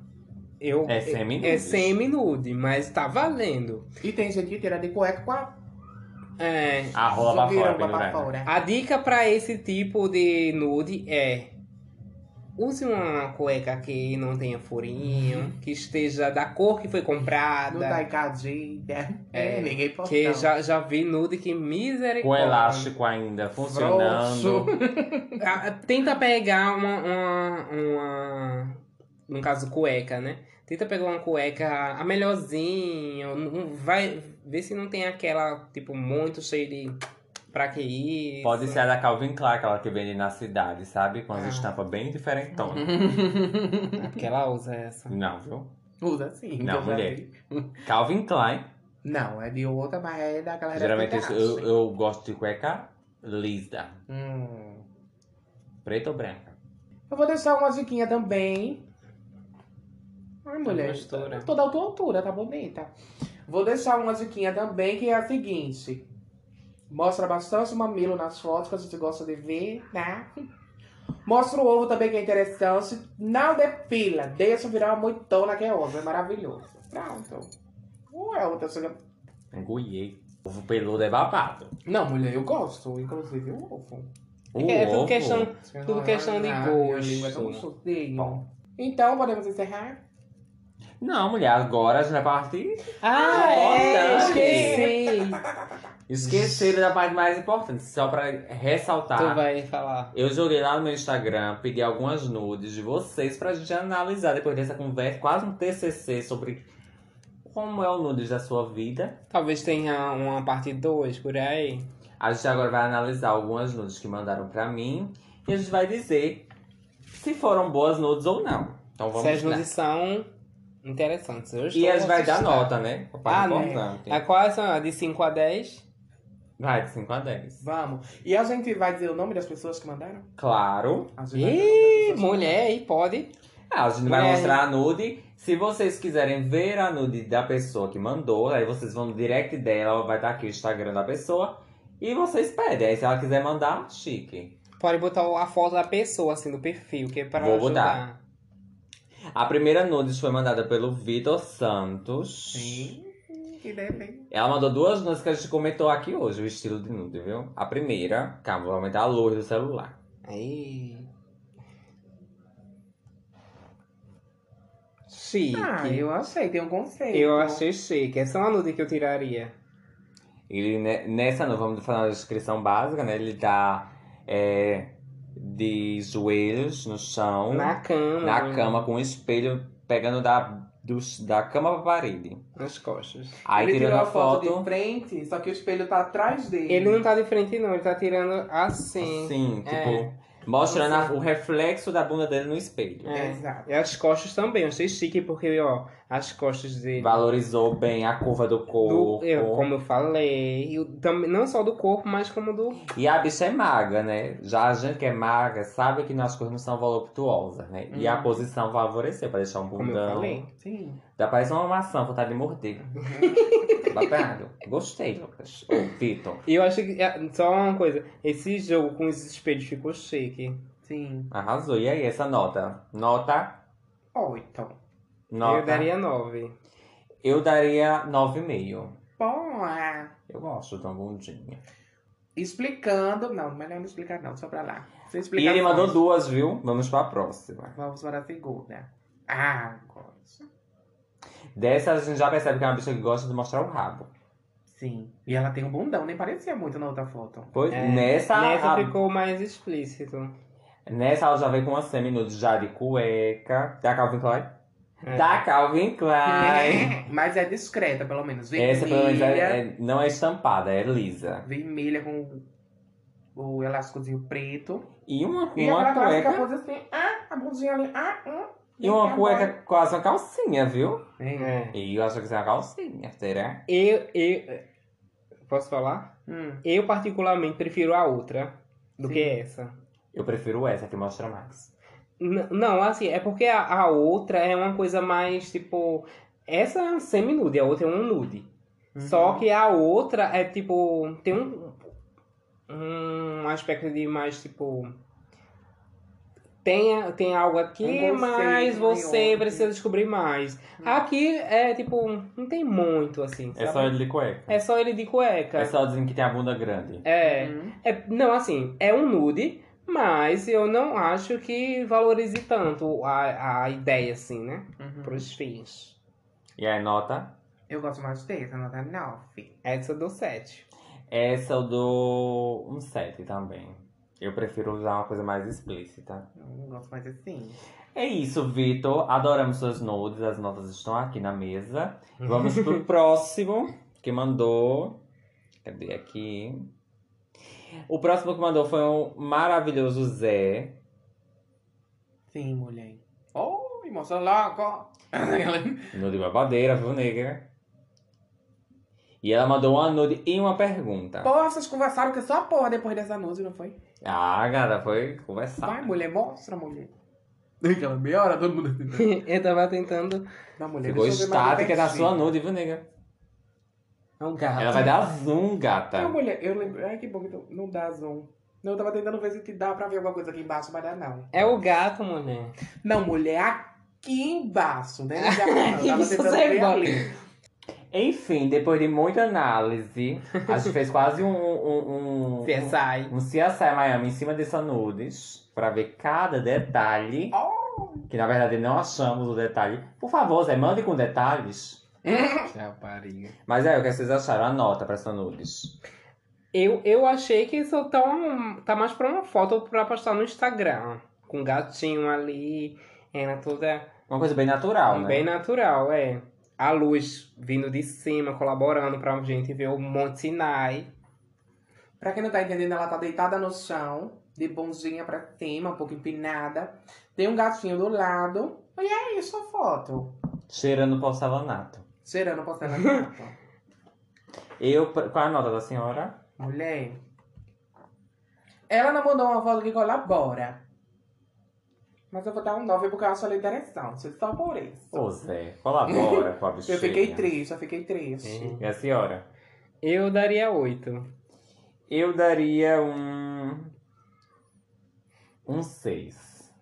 Eu, É semi-nude. É semi-nude, mas tá valendo. E tem gente que tira de cueca com a É, A rola pra fora, pra pendurada. fora. a dica pra esse tipo de nude é use uma cueca que não tenha furinho, que esteja da cor que foi Não tá comprada. encadida. É, É, ninguém pode. Que já, já vi nude que misericórdia. Com elástico ainda funcionando. Ah, Tenta pegar uma, uma, uma- No caso, cueca, né? Tenta pegar uma cueca a melhorzinha. não- Vai ver se não tem aquela, tipo, muito cheia de. Pra que isso? Pode ser a da Calvin Klein, aquela que vende na cidade, sabe? Com as Ah. estampas bem diferentonas. É porque ela usa essa. Não, viu? Usa sim. Não, já mulher. vi. Calvin Klein. Não, é de outra, mas é daquela Geralmente eu, eu gosto de cueca lisa. Hum. Preta ou branca? Eu vou deixar uma diquinha também. Ai, mulher. mistura. Toda a tua altura, tá bonita. Vou deixar uma diquinha também, que é a seguinte. Mostra bastante o mamilo nas fotos, que a gente gosta de ver, né? Mostra o ovo também, que é interessante. Não depila. Deixa virar uma moitona, que é ovo. É maravilhoso. Pronto. Ué, outra coisa... Engoiei. Ovo peludo é babado. Não, mulher, eu gosto. Inclusive o ovo. O É tudo ovo. questão, tudo questão de Ah, é tão gosto. Bom. Então, podemos encerrar? Não, mulher, agora a gente vai partir. Ah, é, esqueci. Esqueceram da parte mais importante, só pra ressaltar. Tu vai falar. Eu joguei lá no meu Instagram, pedi algumas nudes de vocês pra gente analisar depois dessa conversa, quase um TCC sobre como é o nudes da sua vida. Talvez tenha uma parte 2 por aí. A gente agora vai analisar algumas nudes que mandaram pra mim e a gente vai dizer se foram boas nudes ou não. Então Se as vamos nudes são interessantes. Eu E estou a gente vai dar assustado. nota, né? Parte Ah, né? importante. A quais são? De 5 a 10? Vai de 5 a 10. Vamos. E a gente vai dizer o nome das pessoas que mandaram? Claro. A gente vai dizer o nome das Ih, pessoas que mulher aí, pode. Ah, a gente vai Mulher. mostrar a nude. Se vocês quiserem ver a nude da pessoa que mandou, aí vocês vão no direct dela, vai estar aqui o Instagram da pessoa. E vocês pedem. Aí se ela quiser mandar, chique. Pode botar a foto da pessoa, assim, no perfil, que é pra Vou ajudar. A primeira nudes foi mandada pelo Vitor Santos. Sim. Que deve. Ela mandou duas nudes que a gente comentou aqui hoje, o estilo de nude, viu? A primeira, calma, vou aumentar a luz do celular. Aí. Chique. Ah, eu achei, tem um conceito. Eu achei chique. Essa é uma nude que eu tiraria. Ele, ne- nessa, vamos falar da descrição básica, né? Ele tá é, de joelhos no chão, Na cama. na né? cama, com um espelho pegando da, dos- da cama pra parede. Nas costas. Aí ele tirando tirou a foto, foto. de frente, só que o espelho tá atrás dele. Ele não tá de frente, não. Ele tá tirando assim. Assim, tipo, É. mostrando a- Assim. o reflexo da bunda dele no espelho. É. Exato. E as costas também. Eu achei chique porque, ó, as costas dele. Valorizou bem a curva do corpo. Do, eu, como eu falei, e o- também, não só do corpo, mas como do. E a bicha é magra, né? Já a gente que é magra sabe que nossas coisas não são voluptuosas, né? E a Uhum. posição favoreceu pra deixar um Como eu bundão. falei. Sim. Já parece uma maçã, vontade de morder. Babado. Gostei, Lucas. Ô, Vitor. E eu acho que. é, Só uma coisa. Esse jogo com os espelhos ficou chique. Sim. Arrasou. E aí, essa nota? Nota? Oito. Nota? Eu daria nove. Eu daria 9,5. Boa. Eu gosto de uma bundinha. Explicando. Não, melhor não explicar, não. Só pra lá. Você E ele mandou duas, viu? Vamos pra próxima. Vamos para a segunda. Ah, gosto. Dessa a gente já percebe que é uma bicha que gosta de mostrar o rabo. Sim. E ela tem um bundão, nem parecia muito na outra foto. Pois, É, nessa, Nessa a- ficou mais explícito. nessa ela já veio com uma semi-nude já de cueca. Da Calvin Klein? É. Da Calvin Klein. Mas é discreta, pelo menos. Vermelha, Essa pelo menos é- é- não é estampada, é lisa. vermelha com o elásticozinho preto. E uma, E uma cueca. pose assim, ah, a bundinha ali, ah, hum. E uma a cueca quase uma calcinha, viu? É. É. E eu acho que isso é uma calcinha, será? Eu, eu. Posso falar? Hum. Eu, particularmente, prefiro a outra do Sim. que essa. Eu prefiro essa que mostra mais. Não, assim, é porque a, a outra é uma coisa mais tipo. Essa é um semi-nude, a outra é um nude. Uhum. Só que a outra é tipo. Tem um. Um aspecto de mais tipo. Tem, tem algo aqui, Um mas você maior. precisa descobrir mais. Aqui é tipo. Não tem muito assim. É sabe? só ele de cueca. É só ele de cueca. É só dizendo que tem a bunda grande. É. Uhum. É, não, assim, é um nude, mas eu não acho que valorize tanto a, a ideia, assim, né? Uhum. Pros fins. E aí, nota? Eu gosto mais dessa, nota 9. Essa eu dou 7. Essa eu dou um 7 também. Eu prefiro usar uma coisa mais explícita. Eu gosto mais assim. É isso, Vitor. Adoramos suas nudes. As notas estão aqui na mesa. Vamos pro próximo que mandou. Cadê aqui? O próximo que mandou foi um maravilhoso Zé. Sim, mulher. Oi, moça logo. Nude babadeira, viu, negra? E ela mandou uma nude e uma pergunta. Porra, vocês conversaram que só porra depois dessa nude, não foi? Ah, gata, foi conversar. Vai, mulher, mostra, mulher. Aquela meia hora, todo mundo eu tava tentando. Não, mulher, Ficou estática pertinho. sua nude, viu, nega? É um gato. Ela vai dar zoom, gata. Não, mulher, eu lembro. Ai, que bom que não dá zoom. Não, eu tava tentando ver se te dá pra ver alguma coisa aqui embaixo, mas dá não. É o gato, mulher. Não, mulher, aqui embaixo, né? Eu tava tentando é ver ali. Enfim, depois de muita análise, a gente fez quase um, um, um, CSI. um CSI Miami em cima dessa nudes, pra ver cada detalhe. Que na verdade não achamos o detalhe. Por favor, Zé, mande com detalhes. Rapariga. Mas é, o que vocês acharam? A nota pra essa nudes. Eu, eu achei que isso tá, um, tá mais pra uma foto pra postar no Instagram. Com um gatinho ali, ela toda Uma coisa bem natural, né? bem natural, é. A luz vindo de cima, colaborando pra gente ver o Monte Sinai. Pra quem não tá entendendo, ela tá deitada no chão, de bundinha pra cima, um pouco empinada. Tem um gatinho do lado. E é isso a foto. Cheirando Cheirando porcelanato. Eu, qual é a nota da senhora? Mulher. Ela não mandou uma foto que colabora. Mas eu vou dar um 9 porque eu acho ela interessante. Só por isso. Ô, Zé, colabora com a bichinha. Eu fiquei triste, eu fiquei triste. E a senhora? Eu daria oito. Eu daria um. Um 6.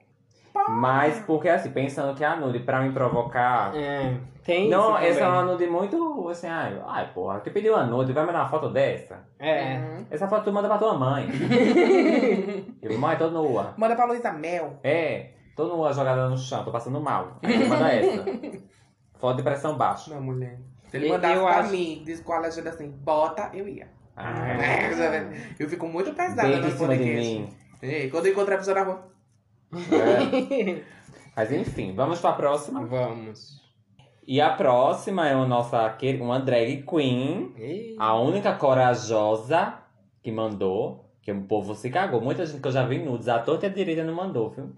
Mas porque assim, pensando que a nude pra me provocar. É, tem Não, essa é uma nude muito assim, ai, ai porra, tu pediu uma nude, vai mandar uma foto dessa? É. Essa foto tu manda pra tua mãe. Eu, mãe, tô nua. Manda pra Luísa Mel. É, tô nua jogada no chão, tô passando mal. Aí tu manda essa. Foto de pressão baixa. Não, mulher. Se ele Eu- mandasse eu pra acho- mim, diz com a legenda assim, bota, eu ia. Ah, Eu fico muito pesada bem no em cima de podcast. mim. Ei, quando eu encontrar a pessoa na rua. É. Mas enfim, vamos pra próxima. Vamos. E a próxima é uma nossa, uma drag queen. A única corajosa que mandou, que o povo se cagou. Muita gente que eu já vi nudes, a torta e a direita não mandou, viu?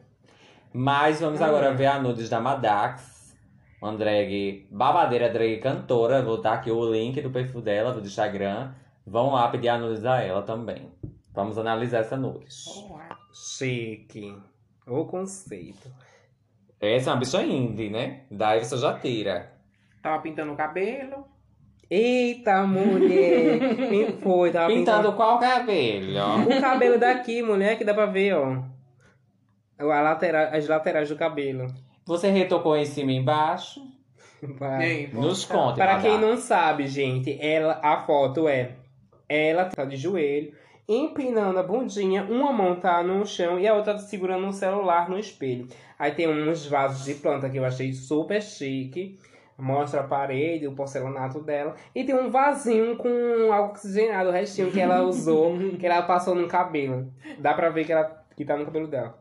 Mas vamos agora ver a nudes da Madax. Uma drag babadeira, drag cantora. Vou dar aqui o link do perfil dela, do Instagram. Vão lá pedir a nudes a ela também. Vamos analisar essa nudes. chique. O conceito. Essa é uma bicha indie, né? Daí você já tira. Tava pintando o cabelo. Eita, mulher. Pin- Foi, tava Pintando qual cabelo? O cabelo daqui, mulher, que dá pra ver, ó. A lateral, as laterais do cabelo. Você retocou em cima e embaixo? Vai. Nos conte, Para quem não sabe, gente, ela, a foto é ela tá de joelho, empinando a bundinha, uma mão tá no chão e a outra segurando um celular no espelho. Aí tem uns vasos de planta que eu achei super chique. Mostra a parede, o porcelanato dela. E tem um vasinho com algo oxigenado, o restinho que ela usou, que ela passou no cabelo. Dá pra ver que, ela, que tá no cabelo dela.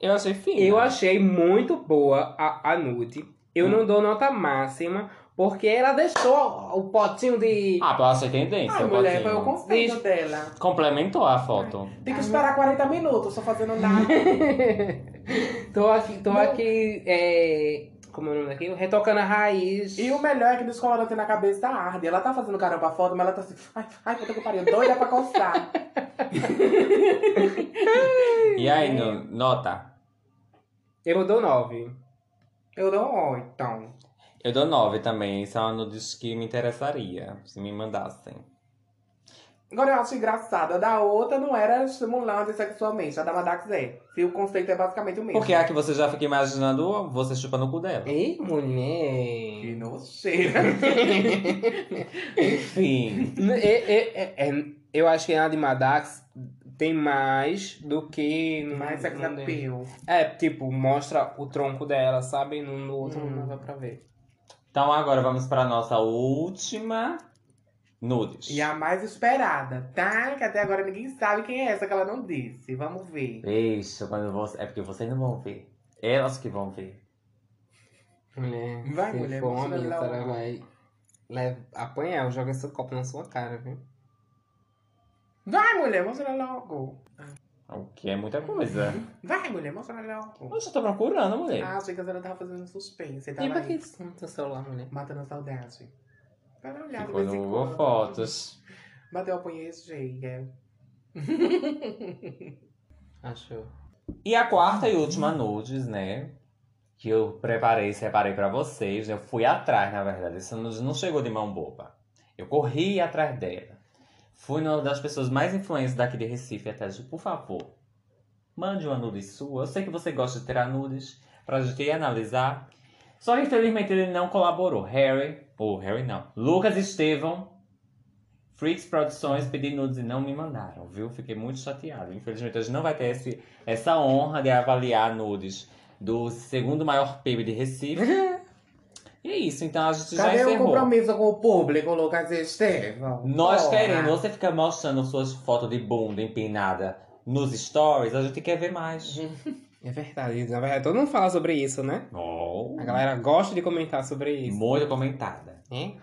Eu achei fino. Eu achei muito boa a, a nude. Eu não dou nota máxima, porque ela deixou o potinho de. Ah, achei tendência. Ai, um mulher, foi o conceito Diz- dela. Complementou a foto. Tem que esperar 40 minutos, só fazendo nada. tô aqui, tô aqui, é, como é o nome daquilo? Retocando a raiz. E o melhor é que descolorante na cabeça arde. Ela tá fazendo caramba pra foto, mas ela tá assim, ai, ai, puta que pariu, doida pra coçar. E aí, no- nota? Eu dou nove. Eu dou um então. Eu dou 9 também. Isso é uma nudes que me interessaria, se me mandassem. Agora eu acho engraçado. A da outra não era estimulante sexualmente. A da Madax é. Se o conceito é basicamente o mesmo. Porque a que você já fica imaginando você chupando o cu dela. Ei, Que mulher. nojeira. Enfim. É, é, é, é, eu acho que a de Madax tem mais do que. no- Mais sex no appeal. É, tipo, mostra o tronco dela, sabe? No, no outro Hum. não dá pra ver. Então agora vamos para nossa última nudes. E a mais esperada, tá? Que até agora ninguém sabe quem é essa que ela não disse. Vamos ver. Beijo, quando você... É porque vocês não vão ver. Elas que vão ver. Mulher, Vai, se mulher, for uma logo. ela vai leva, apanhar, joga esse copo na sua cara, viu? Vai, mulher, mostra logo. O que é muita coisa. Vai, mulher, mostra logo. Eu já tô procurando, mulher. Ah, achei que a senhora tava fazendo suspense. E Tava pra que isso no teu celular, mulher? matando a saudade. Para olhar Ficou no Google quando. Fotos. Bateu a punha esse jeito. é. Achou. E a quarta e última nudes, né? Que eu preparei, separei pra vocês. Eu fui atrás, na verdade. Essa nude não chegou de mão boba. Eu corri atrás dela. Fui uma das pessoas mais influentes daqui de Recife até de, por favor, mande uma nude sua. Eu sei que você gosta de tirar nudes pra gente analisar. Só que infelizmente ele não colaborou. Harry, ou Harry não, Lucas Estevão, Freaks Produções pedi nudes e não me mandaram, viu? Fiquei muito chateado. Infelizmente gente não vai ter esse, essa honra de avaliar nudes do segundo maior PIB de Recife. e é isso, então a gente já Cadê o encerrou. compromisso com o público, Lucas Estevão? Nós Porra. queremos, você fica mostrando suas fotos de bunda empinada nos stories, a gente quer ver mais. É verdade, na verdade todo mundo fala sobre isso, né? Oh, A galera gosta de comentar sobre isso. muito comentada. né?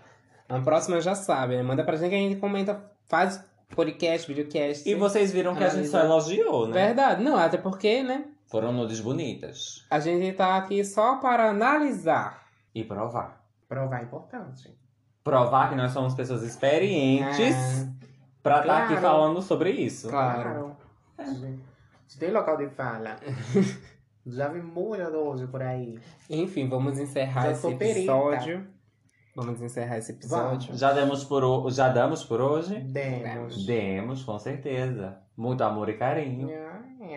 Na próxima já sabe, né? Manda pra gente que a gente comenta, faz podcast, videocast. E vocês viram que a gente só elogiou, né? Verdade, não, até porque, né? Foram nudes bonitas. A gente tá aqui só para analisar. E provar. Provar é importante. Provar que nós somos pessoas experientes pra estar aqui Claro. falando sobre isso. Claro. Se tem local de fala. Já vi muito hoje por aí. Enfim, vamos encerrar Já esse episódio. Vamos encerrar esse episódio. Já demos por, ho- já damos por hoje? Demos. Demos, com certeza. Muito amor e carinho. É,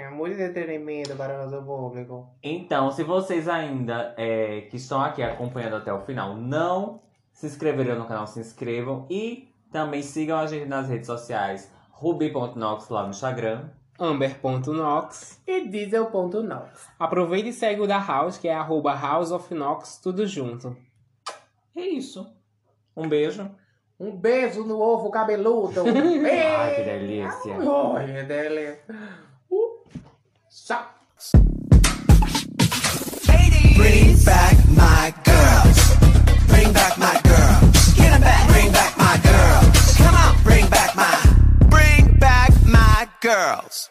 muito entretenimento para o nosso público. Então, se vocês ainda é, que estão aqui acompanhando até o final não se inscreveram no canal, se inscrevam e também sigam a gente nas redes sociais ruby.nox lá no Instagram. Amber.nox. E diesel.nox. Aproveita e segue o da House, que é arroba House of Nox, tudo junto. É isso. Um beijo. Um beijo no ovo cabeludo. Ai, que delícia. Ai, delícia. Uh, tchau. Bring back my girls. Bring back my girls. Get 'em back. Bring back my girls. Come on. Bring back my. Bring back my girls.